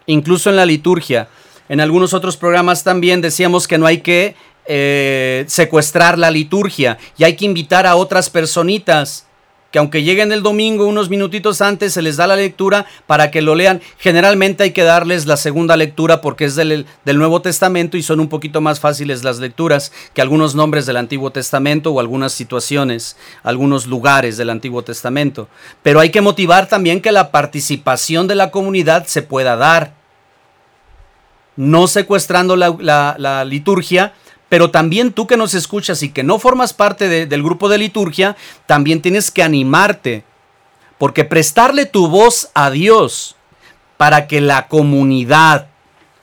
incluso en la liturgia. En algunos otros programas también decíamos que no hay que eh, secuestrar la liturgia y hay que invitar a otras personitas que aunque lleguen el domingo unos minutitos antes, se les da la lectura para que lo lean. Generalmente hay que darles la segunda lectura porque es del, del, Nuevo Testamento y son un poquito más fáciles las lecturas que algunos nombres del Antiguo Testamento o algunas situaciones, algunos lugares del Antiguo Testamento. Pero hay que motivar también que la participación de la comunidad se pueda dar. No secuestrando la, la, la liturgia, pero también tú que nos escuchas y que no formas parte de, del grupo de liturgia, también tienes que animarte, porque prestarle tu voz a Dios para que la comunidad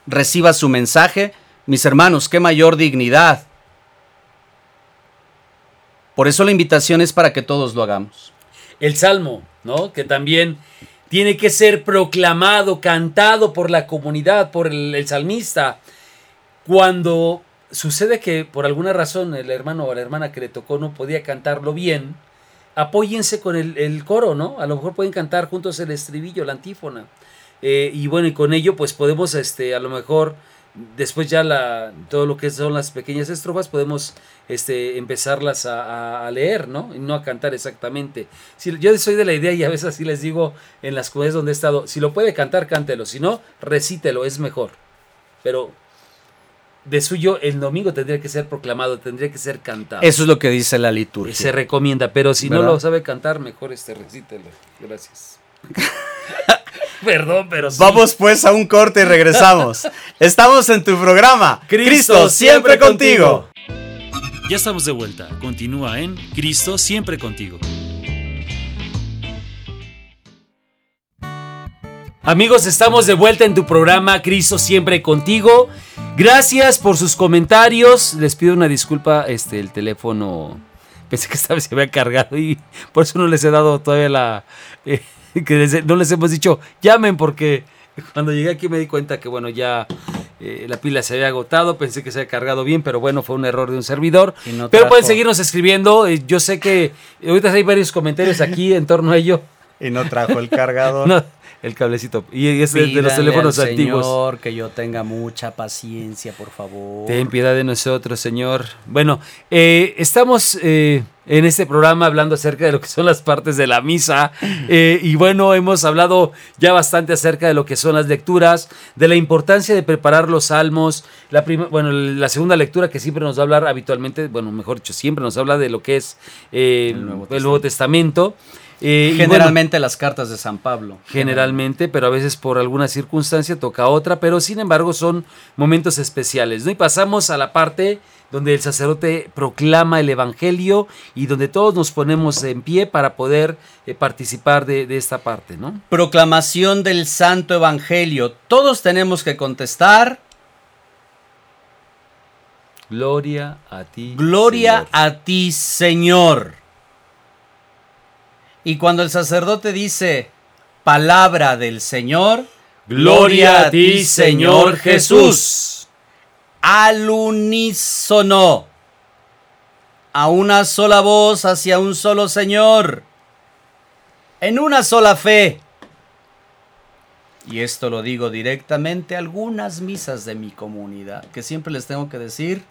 reciba su mensaje, mis hermanos, qué mayor dignidad. Por eso la invitación es para que todos lo hagamos. El salmo, ¿no? Que también tiene que ser proclamado, cantado por la comunidad, por el salmista. Cuando sucede que por alguna razón el hermano o la hermana que le tocó no podía cantarlo bien, apóyense con el, el coro, ¿no? A lo mejor pueden cantar juntos el estribillo, la antífona. Eh, y bueno, y con ello pues podemos, este, a lo mejor, después ya la, todo lo que son las pequeñas estrofas, podemos este, empezarlas a, leer, ¿no? Y no a cantar exactamente. Si, yo soy de la idea y a veces así les digo en las comunidades donde he estado, si lo puede cantar, cántelo, si no, recítelo, es mejor. Pero de suyo el domingo tendría que ser proclamado, tendría que ser cantado. Eso es lo que dice la liturgia. Se recomienda, pero si ¿verdad? no lo sabe cantar, mejor este recítelo. Gracias. Perdón, pero sí. Vamos pues a un corte y regresamos. Estamos en tu programa. Cristo, Cristo siempre, siempre contigo. Ya estamos de vuelta. Continúa en Cristo siempre contigo. Amigos, estamos de vuelta en tu programa Cristo siempre contigo. Gracias por sus comentarios. Les pido una disculpa, este, el teléfono pensé que esta vez se había cargado y por eso no les he dado todavía la... Eh, que les, no les hemos dicho, llamen porque cuando llegué aquí me di cuenta que bueno, ya eh, la pila se había agotado, pensé que se había cargado bien, pero bueno, fue un error de un servidor. No pero pueden seguirnos escribiendo, eh, yo sé que ahorita hay varios comentarios aquí en torno a ello. Y no trajo el cargador. no, el cablecito. Y es de los teléfonos al antiguos. Señor, que yo tenga mucha paciencia, por favor. Ten piedad de nosotros, Señor. Bueno, eh, estamos eh, en este programa hablando acerca de lo que son las partes de la misa. Eh, y bueno, hemos hablado ya bastante acerca de lo que son las lecturas, de la importancia de preparar los salmos. La bueno, la segunda lectura que siempre nos va a hablar habitualmente, bueno, mejor dicho, siempre nos habla de lo que es el Nuevo Testamento. El Nuevo Testamento. Eh, generalmente bueno, las cartas de San Pablo. Generalmente, pero a veces por alguna circunstancia toca otra, pero sin embargo son momentos especiales. ¿no? Y pasamos a la parte donde el sacerdote proclama el Evangelio y donde todos nos ponemos en pie para poder eh, participar de, de, esta parte. ¿no? Proclamación del Santo Evangelio. Todos tenemos que contestar. Gloria a ti. Gloria Señor. a ti, Señor. Y cuando el sacerdote dice, palabra del Señor, gloria a ti, Señor Jesús. Al unísono, a una sola voz hacia un solo Señor, en una sola fe. Y esto lo digo directamente a algunas misas de mi comunidad, que siempre les tengo que decir,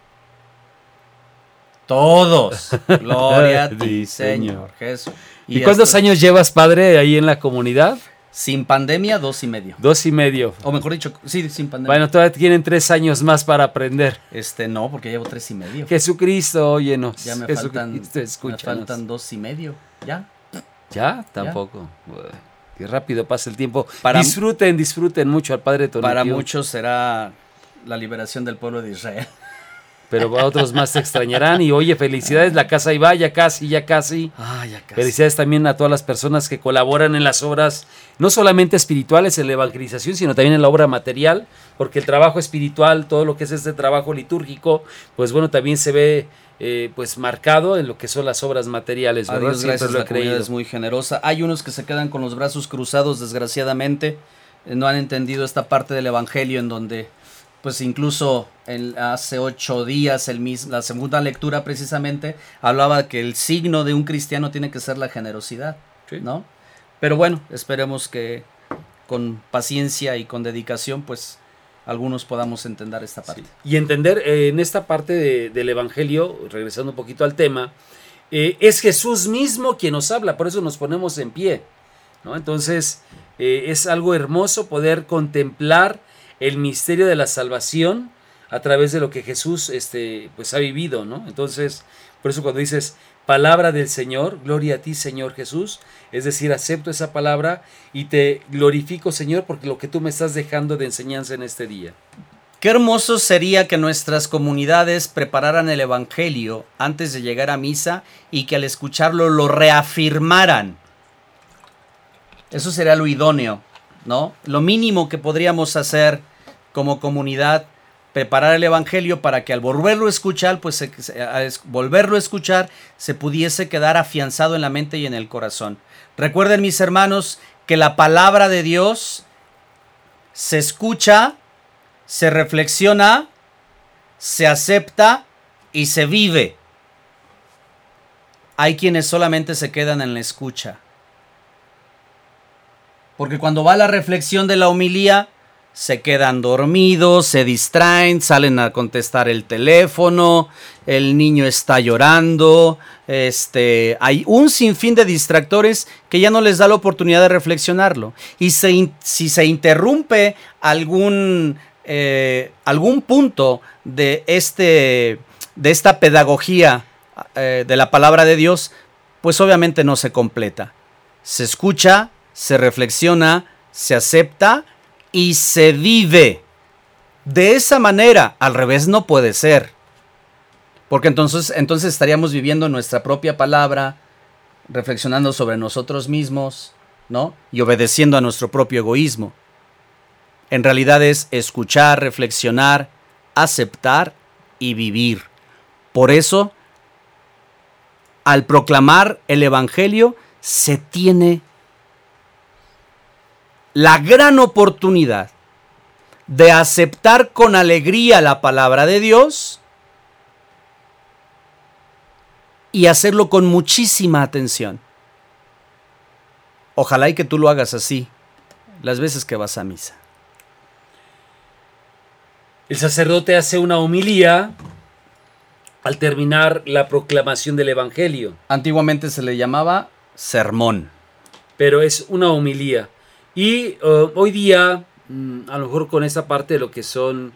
todos, gloria a ti, Señor Jesús. ¿Y, ¿Y cuántos hasta... años llevas, padre, ahí en la comunidad? Sin pandemia, dos y medio. Dos y medio. O mejor dicho, sí, sin pandemia. Bueno, todavía tienen tres años más para aprender. Este, no, porque llevo tres y medio. Jesucristo, óyenos. Ya me faltan, me faltan dos y medio, ya. ¿Ya? Tampoco. ¿Ya? Qué rápido pasa el tiempo. Para, disfruten, disfruten mucho al Padre Tonatio. Para muchos será la liberación del pueblo de Israel. Pero a otros más se extrañarán. Y oye, felicidades, la casa ahí va, ya casi, ya casi. Ah, ya casi. Felicidades también a todas las personas que colaboran en las obras, no solamente espirituales en la evangelización, sino también en la obra material, porque el trabajo espiritual, todo lo que es este trabajo litúrgico, pues bueno, también se ve eh, pues marcado en lo que son las obras materiales. ¿verdad? Dios, gracias, lo la creído. es muy generosa. Hay unos que se quedan con los brazos cruzados, desgraciadamente, no han entendido esta parte del evangelio en donde pues incluso el, hace ocho días el mis, la segunda lectura precisamente hablaba que el signo de un cristiano tiene que ser la generosidad, sí. ¿no? Pero bueno, esperemos que con paciencia y con dedicación, pues algunos podamos entender esta parte. Sí. Y entender eh, en esta parte de, del Evangelio, regresando un poquito al tema, eh, es Jesús mismo quien nos habla, por eso nos ponemos en pie. ¿no? Entonces eh, es algo hermoso poder contemplar el misterio de la salvación a través de lo que Jesús este, pues, ha vivido. ¿no? Entonces, por eso cuando dices palabra del Señor, gloria a ti Señor Jesús, es decir, acepto esa palabra y te glorifico Señor porque lo que tú me estás dejando de enseñanza en este día. Qué hermoso sería que nuestras comunidades prepararan el Evangelio antes de llegar a misa y que al escucharlo lo reafirmaran. Eso sería lo idóneo, ¿no? Lo mínimo que podríamos hacer como comunidad, preparar el Evangelio para que al volverlo a escuchar, pues volverlo a escuchar, se pudiese quedar afianzado en la mente y en el corazón. Recuerden, mis hermanos, que la palabra de Dios se escucha se reflexiona, se acepta y se vive. Hay quienes solamente se quedan en la escucha. Porque cuando va la reflexión de la homilía, se quedan dormidos, se distraen, salen a contestar el teléfono, el niño está llorando, este, hay un sinfín de distractores que ya no les da la oportunidad de reflexionarlo. Y si se interrumpe algún eh, algún punto de, este, de esta pedagogía eh, de la palabra de Dios, pues obviamente no se completa. Se escucha, se reflexiona, se acepta y se vive. De esa manera, al revés no puede ser. Porque entonces, entonces estaríamos viviendo nuestra propia palabra, reflexionando sobre nosotros mismos, ¿no? Y obedeciendo a nuestro propio egoísmo. En realidad es escuchar, reflexionar, aceptar y vivir. Por eso, al proclamar el Evangelio, se tiene la gran oportunidad de aceptar con alegría la palabra de Dios y hacerlo con muchísima atención. Ojalá y que tú lo hagas así las veces que vas a misa. El sacerdote hace una homilía al terminar la proclamación del Evangelio. Antiguamente se le llamaba sermón. Pero es una homilía. Y uh, hoy día, mm, a lo mejor con esa parte de lo que son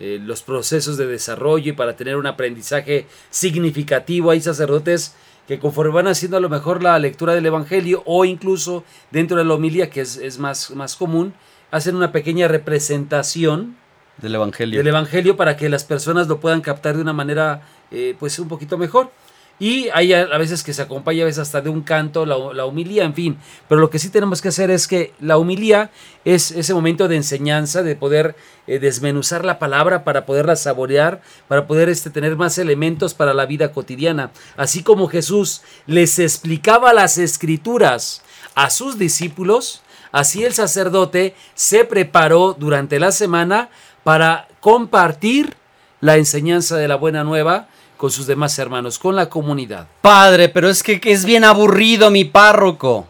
eh, los procesos de desarrollo y para tener un aprendizaje significativo, hay sacerdotes que conforme van haciendo a lo mejor la lectura del Evangelio o incluso dentro de la homilía, que es, es más, más común, hacen una pequeña representación del Evangelio. Del Evangelio para que las personas lo puedan captar de una manera eh, pues un poquito mejor. Y hay a, veces que se acompaña a veces hasta de un canto, la, la, humilía, en fin. Pero lo que sí tenemos que hacer es que la humilía es ese momento de enseñanza, de poder eh, desmenuzar la palabra para poderla saborear, para poder este, tener más elementos para la vida cotidiana. Así como Jesús les explicaba las escrituras a sus discípulos, así el sacerdote se preparó durante la semana para compartir la enseñanza de la buena nueva con sus demás hermanos, con la comunidad. Padre, pero es que es bien aburrido mi párroco.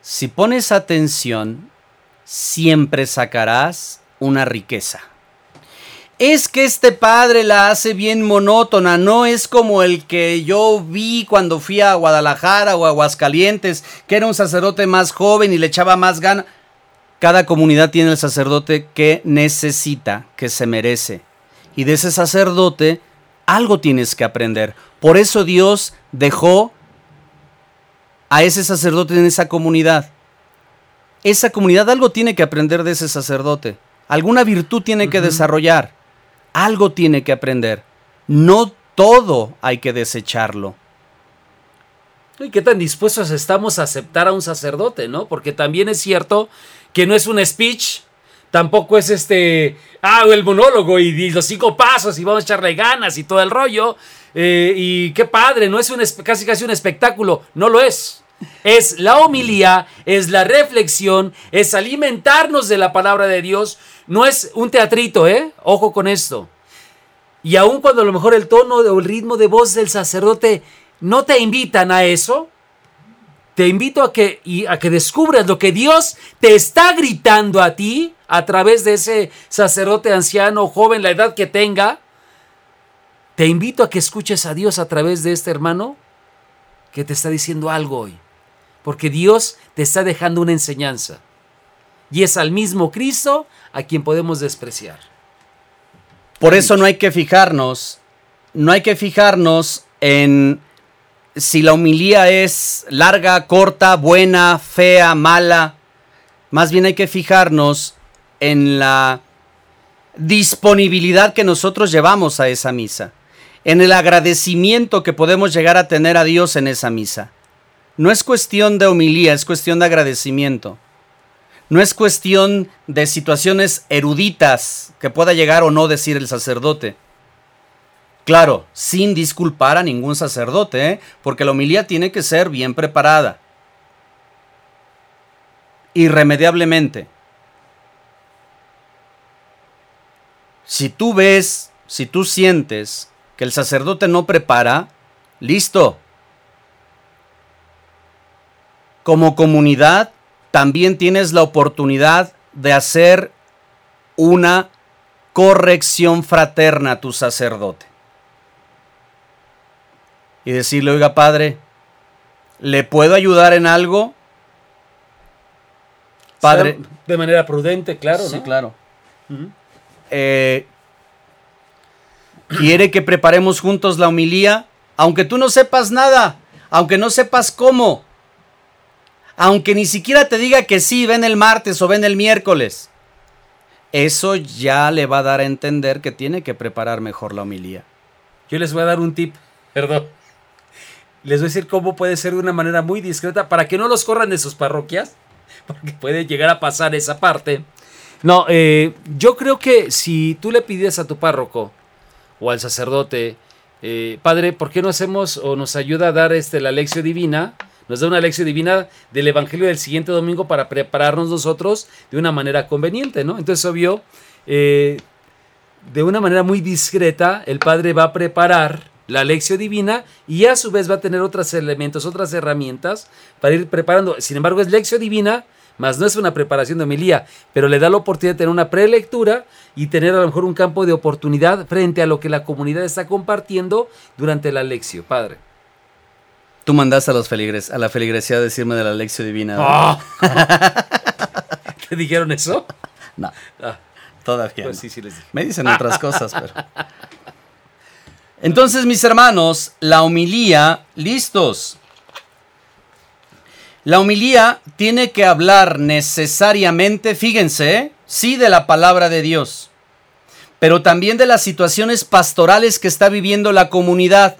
Si pones atención, siempre sacarás una riqueza. Es que este padre la hace bien monótona, no es como el que yo vi cuando fui a Guadalajara o a Aguascalientes, que era un sacerdote más joven y le echaba más ganas. Cada comunidad tiene el sacerdote que necesita, que se merece. Y de ese sacerdote algo tienes que aprender. Por eso Dios dejó a ese sacerdote en esa comunidad. Esa comunidad algo tiene que aprender de ese sacerdote. Alguna virtud tiene que desarrollar. Algo tiene que aprender. No todo hay que desecharlo. ¿Y qué tan dispuestos estamos a aceptar a un sacerdote, no? Porque también es cierto que no es un speech, tampoco es este, ah, el monólogo y, los cinco pasos y vamos a echarle ganas y todo el rollo. Eh, y qué padre, no es un, casi casi un espectáculo, no lo es. Es la homilía, es la reflexión, es alimentarnos de la palabra de Dios. No es un teatrito, ¿eh? Ojo con esto. Y aun cuando a lo mejor el tono o el ritmo de voz del sacerdote no te invitan a eso, te invito a que, y a que descubras lo que Dios te está gritando a ti a través de ese sacerdote anciano, joven, la edad que tenga. Te invito a que escuches a Dios a través de este hermano que te está diciendo algo hoy. Porque Dios te está dejando una enseñanza. Y es al mismo Cristo a quien podemos despreciar. Por eso no hay que fijarnos, no hay que fijarnos en si la homilía es larga, corta, buena, fea, mala. Más bien hay que fijarnos en la disponibilidad que nosotros llevamos a esa misa, en el agradecimiento que podemos llegar a tener a Dios en esa misa. No es cuestión de homilía, es cuestión de agradecimiento. No es cuestión de situaciones eruditas que pueda llegar o no decir el sacerdote. Claro, sin disculpar a ningún sacerdote, ¿eh? porque la homilía tiene que ser bien preparada. Irremediablemente. Si tú ves, si tú sientes que el sacerdote no prepara, listo. Como comunidad, también tienes la oportunidad de hacer una corrección fraterna a tu sacerdote. Y decirle, oiga padre, ¿le puedo ayudar en algo? Padre. De manera prudente, claro. Sí, claro. Eh, quiere que preparemos juntos la homilía, aunque tú no sepas nada, aunque no sepas cómo aunque ni siquiera te diga que sí, ven el martes o ven el miércoles. Eso ya le va a dar a entender que tiene que preparar mejor la homilía. Yo les voy a dar un tip, perdón. Les voy a decir cómo puede ser de una manera muy discreta para que no los corran de sus parroquias, porque puede llegar a pasar esa parte. No, eh, yo creo que si tú le pides a tu párroco o al sacerdote, eh, padre, ¿por qué no hacemos o nos ayuda a dar este, la lección divina? nos da una lección divina del Evangelio del siguiente domingo para prepararnos nosotros de una manera conveniente, ¿no? Entonces, obvio, eh, de una manera muy discreta, el Padre va a preparar la lección divina y a su vez va a tener otros elementos, otras herramientas para ir preparando. Sin embargo, es lección divina, más no es una preparación de homilía, pero le da la oportunidad de tener una prelectura y tener a lo mejor un campo de oportunidad frente a lo que la comunidad está compartiendo durante la lección, Padre. Tú mandaste a los feligres, a la feligresía a decirme de la lección divina. Ah. ¿Te dijeron eso? No. Ah. Todavía. Pues sí, sí les Me dicen otras cosas, pero. Entonces, mis hermanos, la homilía, listos. La homilía tiene que hablar necesariamente, fíjense, sí de la palabra de Dios, pero también de las situaciones pastorales que está viviendo la comunidad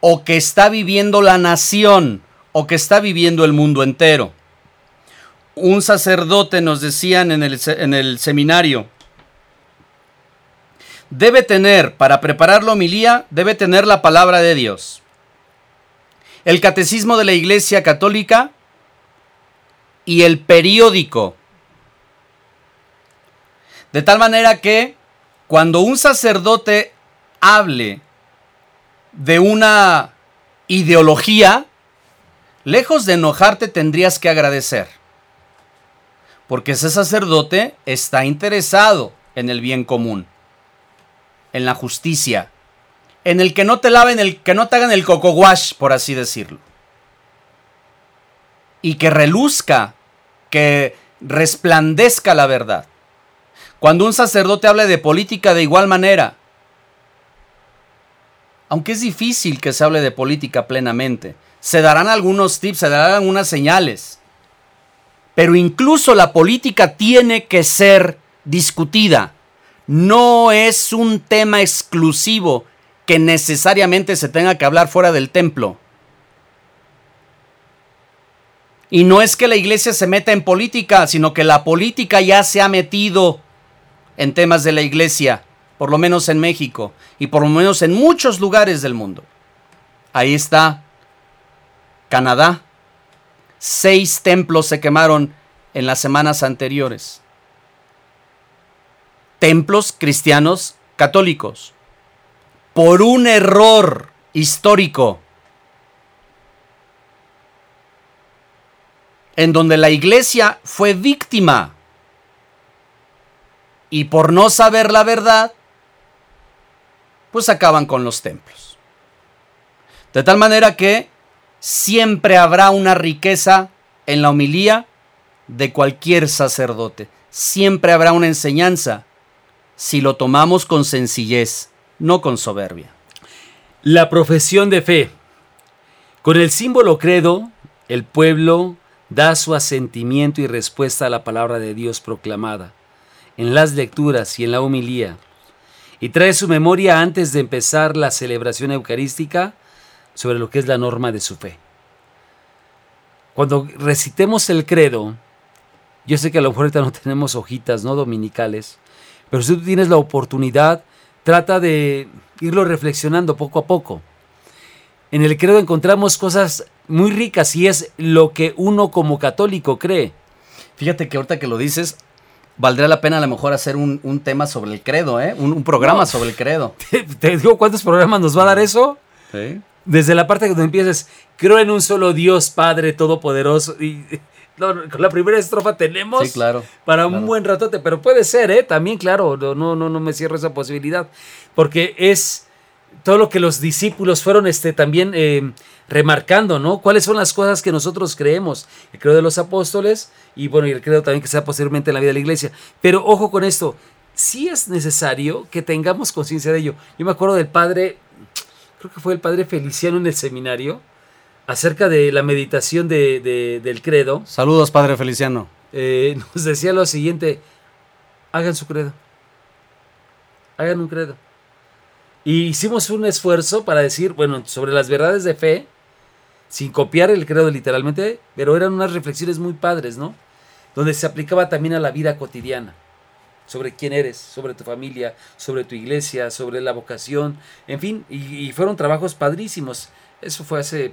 o que está viviendo la nación o que está viviendo el mundo entero. Un sacerdote nos decían en el, en el seminario, debe tener, para preparar la homilía, debe tener la palabra de Dios. El catecismo de la Iglesia Católica y el periódico. De tal manera que cuando un sacerdote hable de una ideología, lejos de enojarte tendrías que agradecer. Porque ese sacerdote está interesado en el bien común, en la justicia, en el que no te laven el que no te hagan el coco wash, por así decirlo. Y que reluzca, que resplandezca la verdad. Cuando un sacerdote habla de política de igual manera, aunque es difícil que se hable de política plenamente. Se darán algunos tips, se darán algunas señales. Pero incluso la política tiene que ser discutida. No es un tema exclusivo que necesariamente se tenga que hablar fuera del templo. Y no es que la iglesia se meta en política, sino que la política ya se ha metido en temas de la iglesia por lo menos en México y por lo menos en muchos lugares del mundo. Ahí está Canadá. Seis templos se quemaron en las semanas anteriores. Templos cristianos católicos. Por un error histórico. En donde la iglesia fue víctima. Y por no saber la verdad, pues acaban con los templos. De tal manera que siempre habrá una riqueza en la homilía de cualquier sacerdote. Siempre habrá una enseñanza si lo tomamos con sencillez, no con soberbia. La profesión de fe. Con el símbolo credo, el pueblo da su asentimiento y respuesta a la palabra de Dios proclamada, en las lecturas y en la homilía, y trae su memoria antes de empezar la celebración eucarística sobre lo que es la norma de su fe. Cuando recitemos el credo, yo sé que a lo mejor no tenemos hojitas no dominicales, pero si tú tienes la oportunidad, trata de irlo reflexionando poco a poco. En el credo encontramos cosas muy ricas y es lo que uno como católico cree. Fíjate que ahorita que lo dices, valdría la pena a lo mejor hacer un, un tema sobre el credo, ¿eh? Un, un programa No. sobre el credo. ¿Te, te digo cuántos programas nos va a dar eso? Desde la parte donde empieces, creo en un solo Dios Padre Todopoderoso. Y no, con la primera estrofa tenemos Sí, claro. para claro. un buen ratote, pero puede ser, ¿eh? También, claro, no, no, no, no me cierro esa posibilidad. Porque es todo lo que los discípulos fueron este, también eh, remarcando, ¿no? ¿Cuáles son las cosas que nosotros creemos? El credo de los apóstoles y bueno, y el credo también que sea posteriormente en la vida de la iglesia. Pero ojo con esto, sí es necesario que tengamos conciencia de ello. Yo me acuerdo del padre, creo que fue el padre Feliciano en el seminario, acerca de la meditación de- de- del credo. Saludos, Padre Feliciano. Eh, nos decía lo siguiente, hagan su credo, hagan un credo. Y hicimos un esfuerzo para decir, bueno, sobre las verdades de fe, sin copiar el credo literalmente, pero eran unas reflexiones muy padres, ¿no? Donde se aplicaba también a la vida cotidiana, sobre quién eres, sobre tu familia, sobre tu iglesia, sobre la vocación, en fin, y, y fueron trabajos padrísimos. Eso fue hace,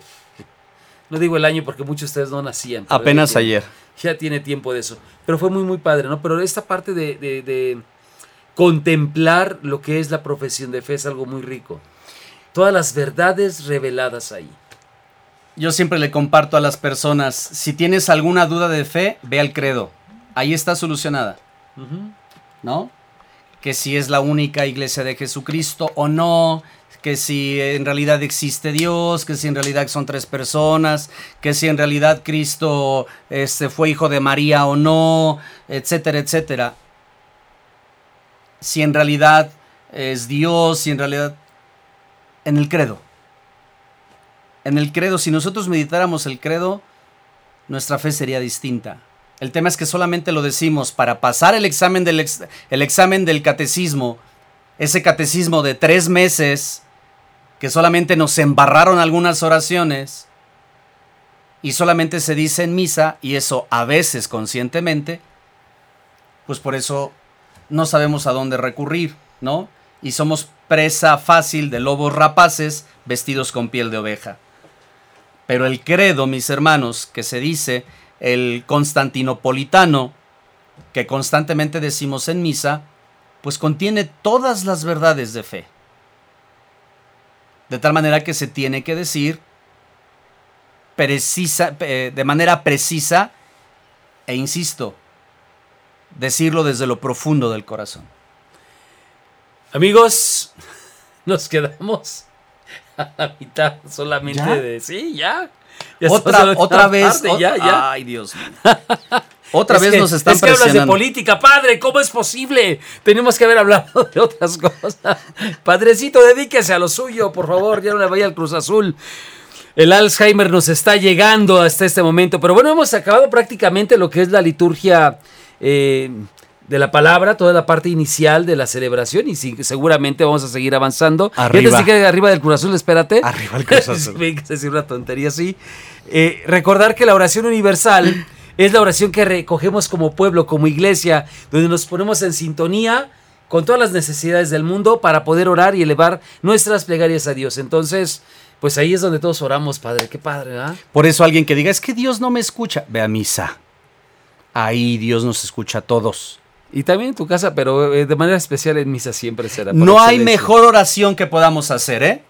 no digo el año porque muchos de ustedes no nacían. Apenas ya tiene- ayer. ya tiene tiempo de eso. Pero fue muy, muy padre, ¿no? Pero esta parte de, de- de contemplar lo que es la profesión de fe es algo muy rico. Todas las verdades reveladas ahí. Yo siempre le comparto a las personas, si tienes alguna duda de fe, ve al credo. Ahí está solucionada, ¿no? Que si es la única iglesia de Jesucristo o no, que si en realidad existe Dios, que si en realidad son tres personas, que si en realidad Cristo este, fue hijo de María o no, etcétera, etcétera. Si en realidad es Dios, si en realidad... En el credo. En el credo, si nosotros meditáramos el credo, nuestra fe sería distinta. El tema es que solamente lo decimos para pasar el examen del, el examen del catecismo, ese catecismo de tres meses, que solamente nos embarraron algunas oraciones, y solamente se dice en misa, y eso a veces conscientemente, pues por eso no sabemos a dónde recurrir, ¿no? Y somos presa fácil de lobos rapaces vestidos con piel de oveja. Pero el credo, mis hermanos, que se dice, el constantinopolitano, que constantemente decimos en misa, pues contiene todas las verdades de fe. De tal manera que se tiene que decir precisa, eh, de manera precisa e insisto, decirlo desde lo profundo del corazón. Amigos, nos quedamos a la mitad solamente ¿Ya? de... Sí, ya. Ya Otra, otra vez, parte, ya, ya. Ay, Dios mío. Otra Es vez que- nos están es que hablas de política, padre, ¿cómo es posible? Tenemos que haber hablado de otras cosas. Padrecito, dedíquese a lo suyo, por favor, ya no le vaya al Cruz Azul. El Alzheimer nos está llegando hasta este momento, pero bueno, hemos acabado prácticamente lo que es la liturgia eh, de la palabra, toda la parte inicial de la celebración y seguramente vamos a seguir avanzando. Arriba. que arriba del Cruz Azul, espérate. Arriba el Cruz Azul. Me decir una tontería así. Eh, recordar que la oración universal es la oración que recogemos como pueblo, como iglesia, donde nos ponemos en sintonía con todas las necesidades del mundo para poder orar y elevar nuestras plegarias a Dios. Entonces, pues ahí es donde todos oramos, Padre. Qué padre, ¿verdad? Por eso alguien que diga, es que Dios no me escucha, ve a misa. Ahí Dios nos escucha a todos. Y también en tu casa, pero eh, de manera especial en misa siempre será. No hay mejor oración que podamos hacer, ¿eh?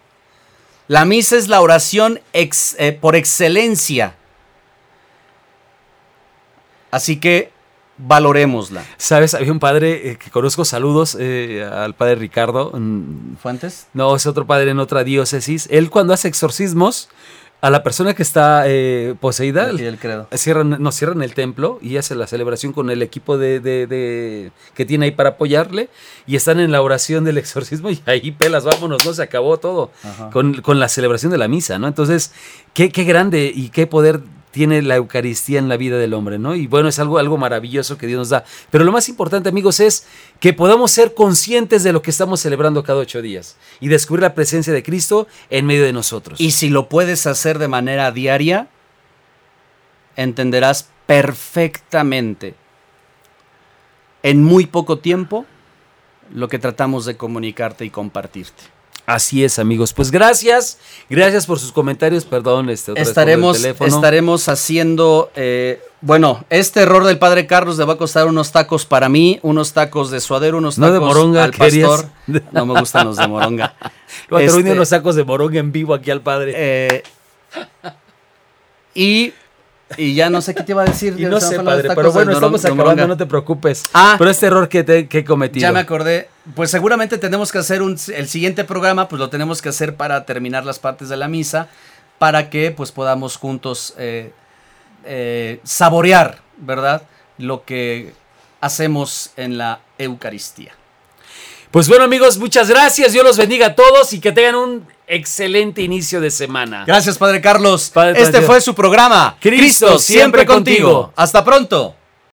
La misa es la oración ex- eh, por excelencia. Así que valorémosla. ¿Sabes? Había un padre eh, que conozco, saludos eh, al padre Ricardo. mm, ¿Fuentes? No, es otro padre en otra diócesis. Él cuando hace exorcismos, a la persona que está eh, poseída, Y el credo. cierran, nos cierran el templo y hace la celebración con el equipo de, de- de- que tiene ahí para apoyarle y están en la oración del exorcismo y ahí pelas, vámonos, no se acabó todo con, con la celebración de la misa, ¿no? Entonces, qué, qué grande y qué poder tiene la Eucaristía en la vida del hombre, ¿no? Y bueno, es algo, algo maravilloso que Dios nos da. Pero lo más importante, amigos, es que podamos ser conscientes de lo que estamos celebrando cada ocho días y descubrir la presencia de Cristo en medio de nosotros. Y si lo puedes hacer de manera diaria, entenderás perfectamente en muy poco tiempo lo que tratamos de comunicarte y compartirte. Así es, amigos. Pues gracias. Gracias por sus comentarios. Perdón, este otra vez por el Estaremos, estaremos haciendo, eh, bueno, este error del padre Carlos le va a costar unos tacos para mí, unos tacos de suadero, unos No tacos de moronga, al ¿querías? pastor. No me gustan los de moronga. Lo va a traer Este, unos sacos de morón en vivo aquí al padre. eh, y, y ya no sé qué te iba a decir. y no sé, padre, pero bueno, estamos acabando, no te preocupes. Ah. Pero este error que, te, que he cometido. Ya me acordé. Pues seguramente tenemos que hacer un, el siguiente programa, pues lo tenemos que hacer para terminar las partes de la misa, para que pues podamos juntos eh, eh, saborear, ¿verdad? Lo que hacemos en la Eucaristía. Pues bueno, amigos, muchas gracias. Dios los bendiga a todos y que tengan un excelente inicio de semana. Gracias, Padre Carlos. Padre este fue su programa. Cristo siempre contigo. Hasta pronto.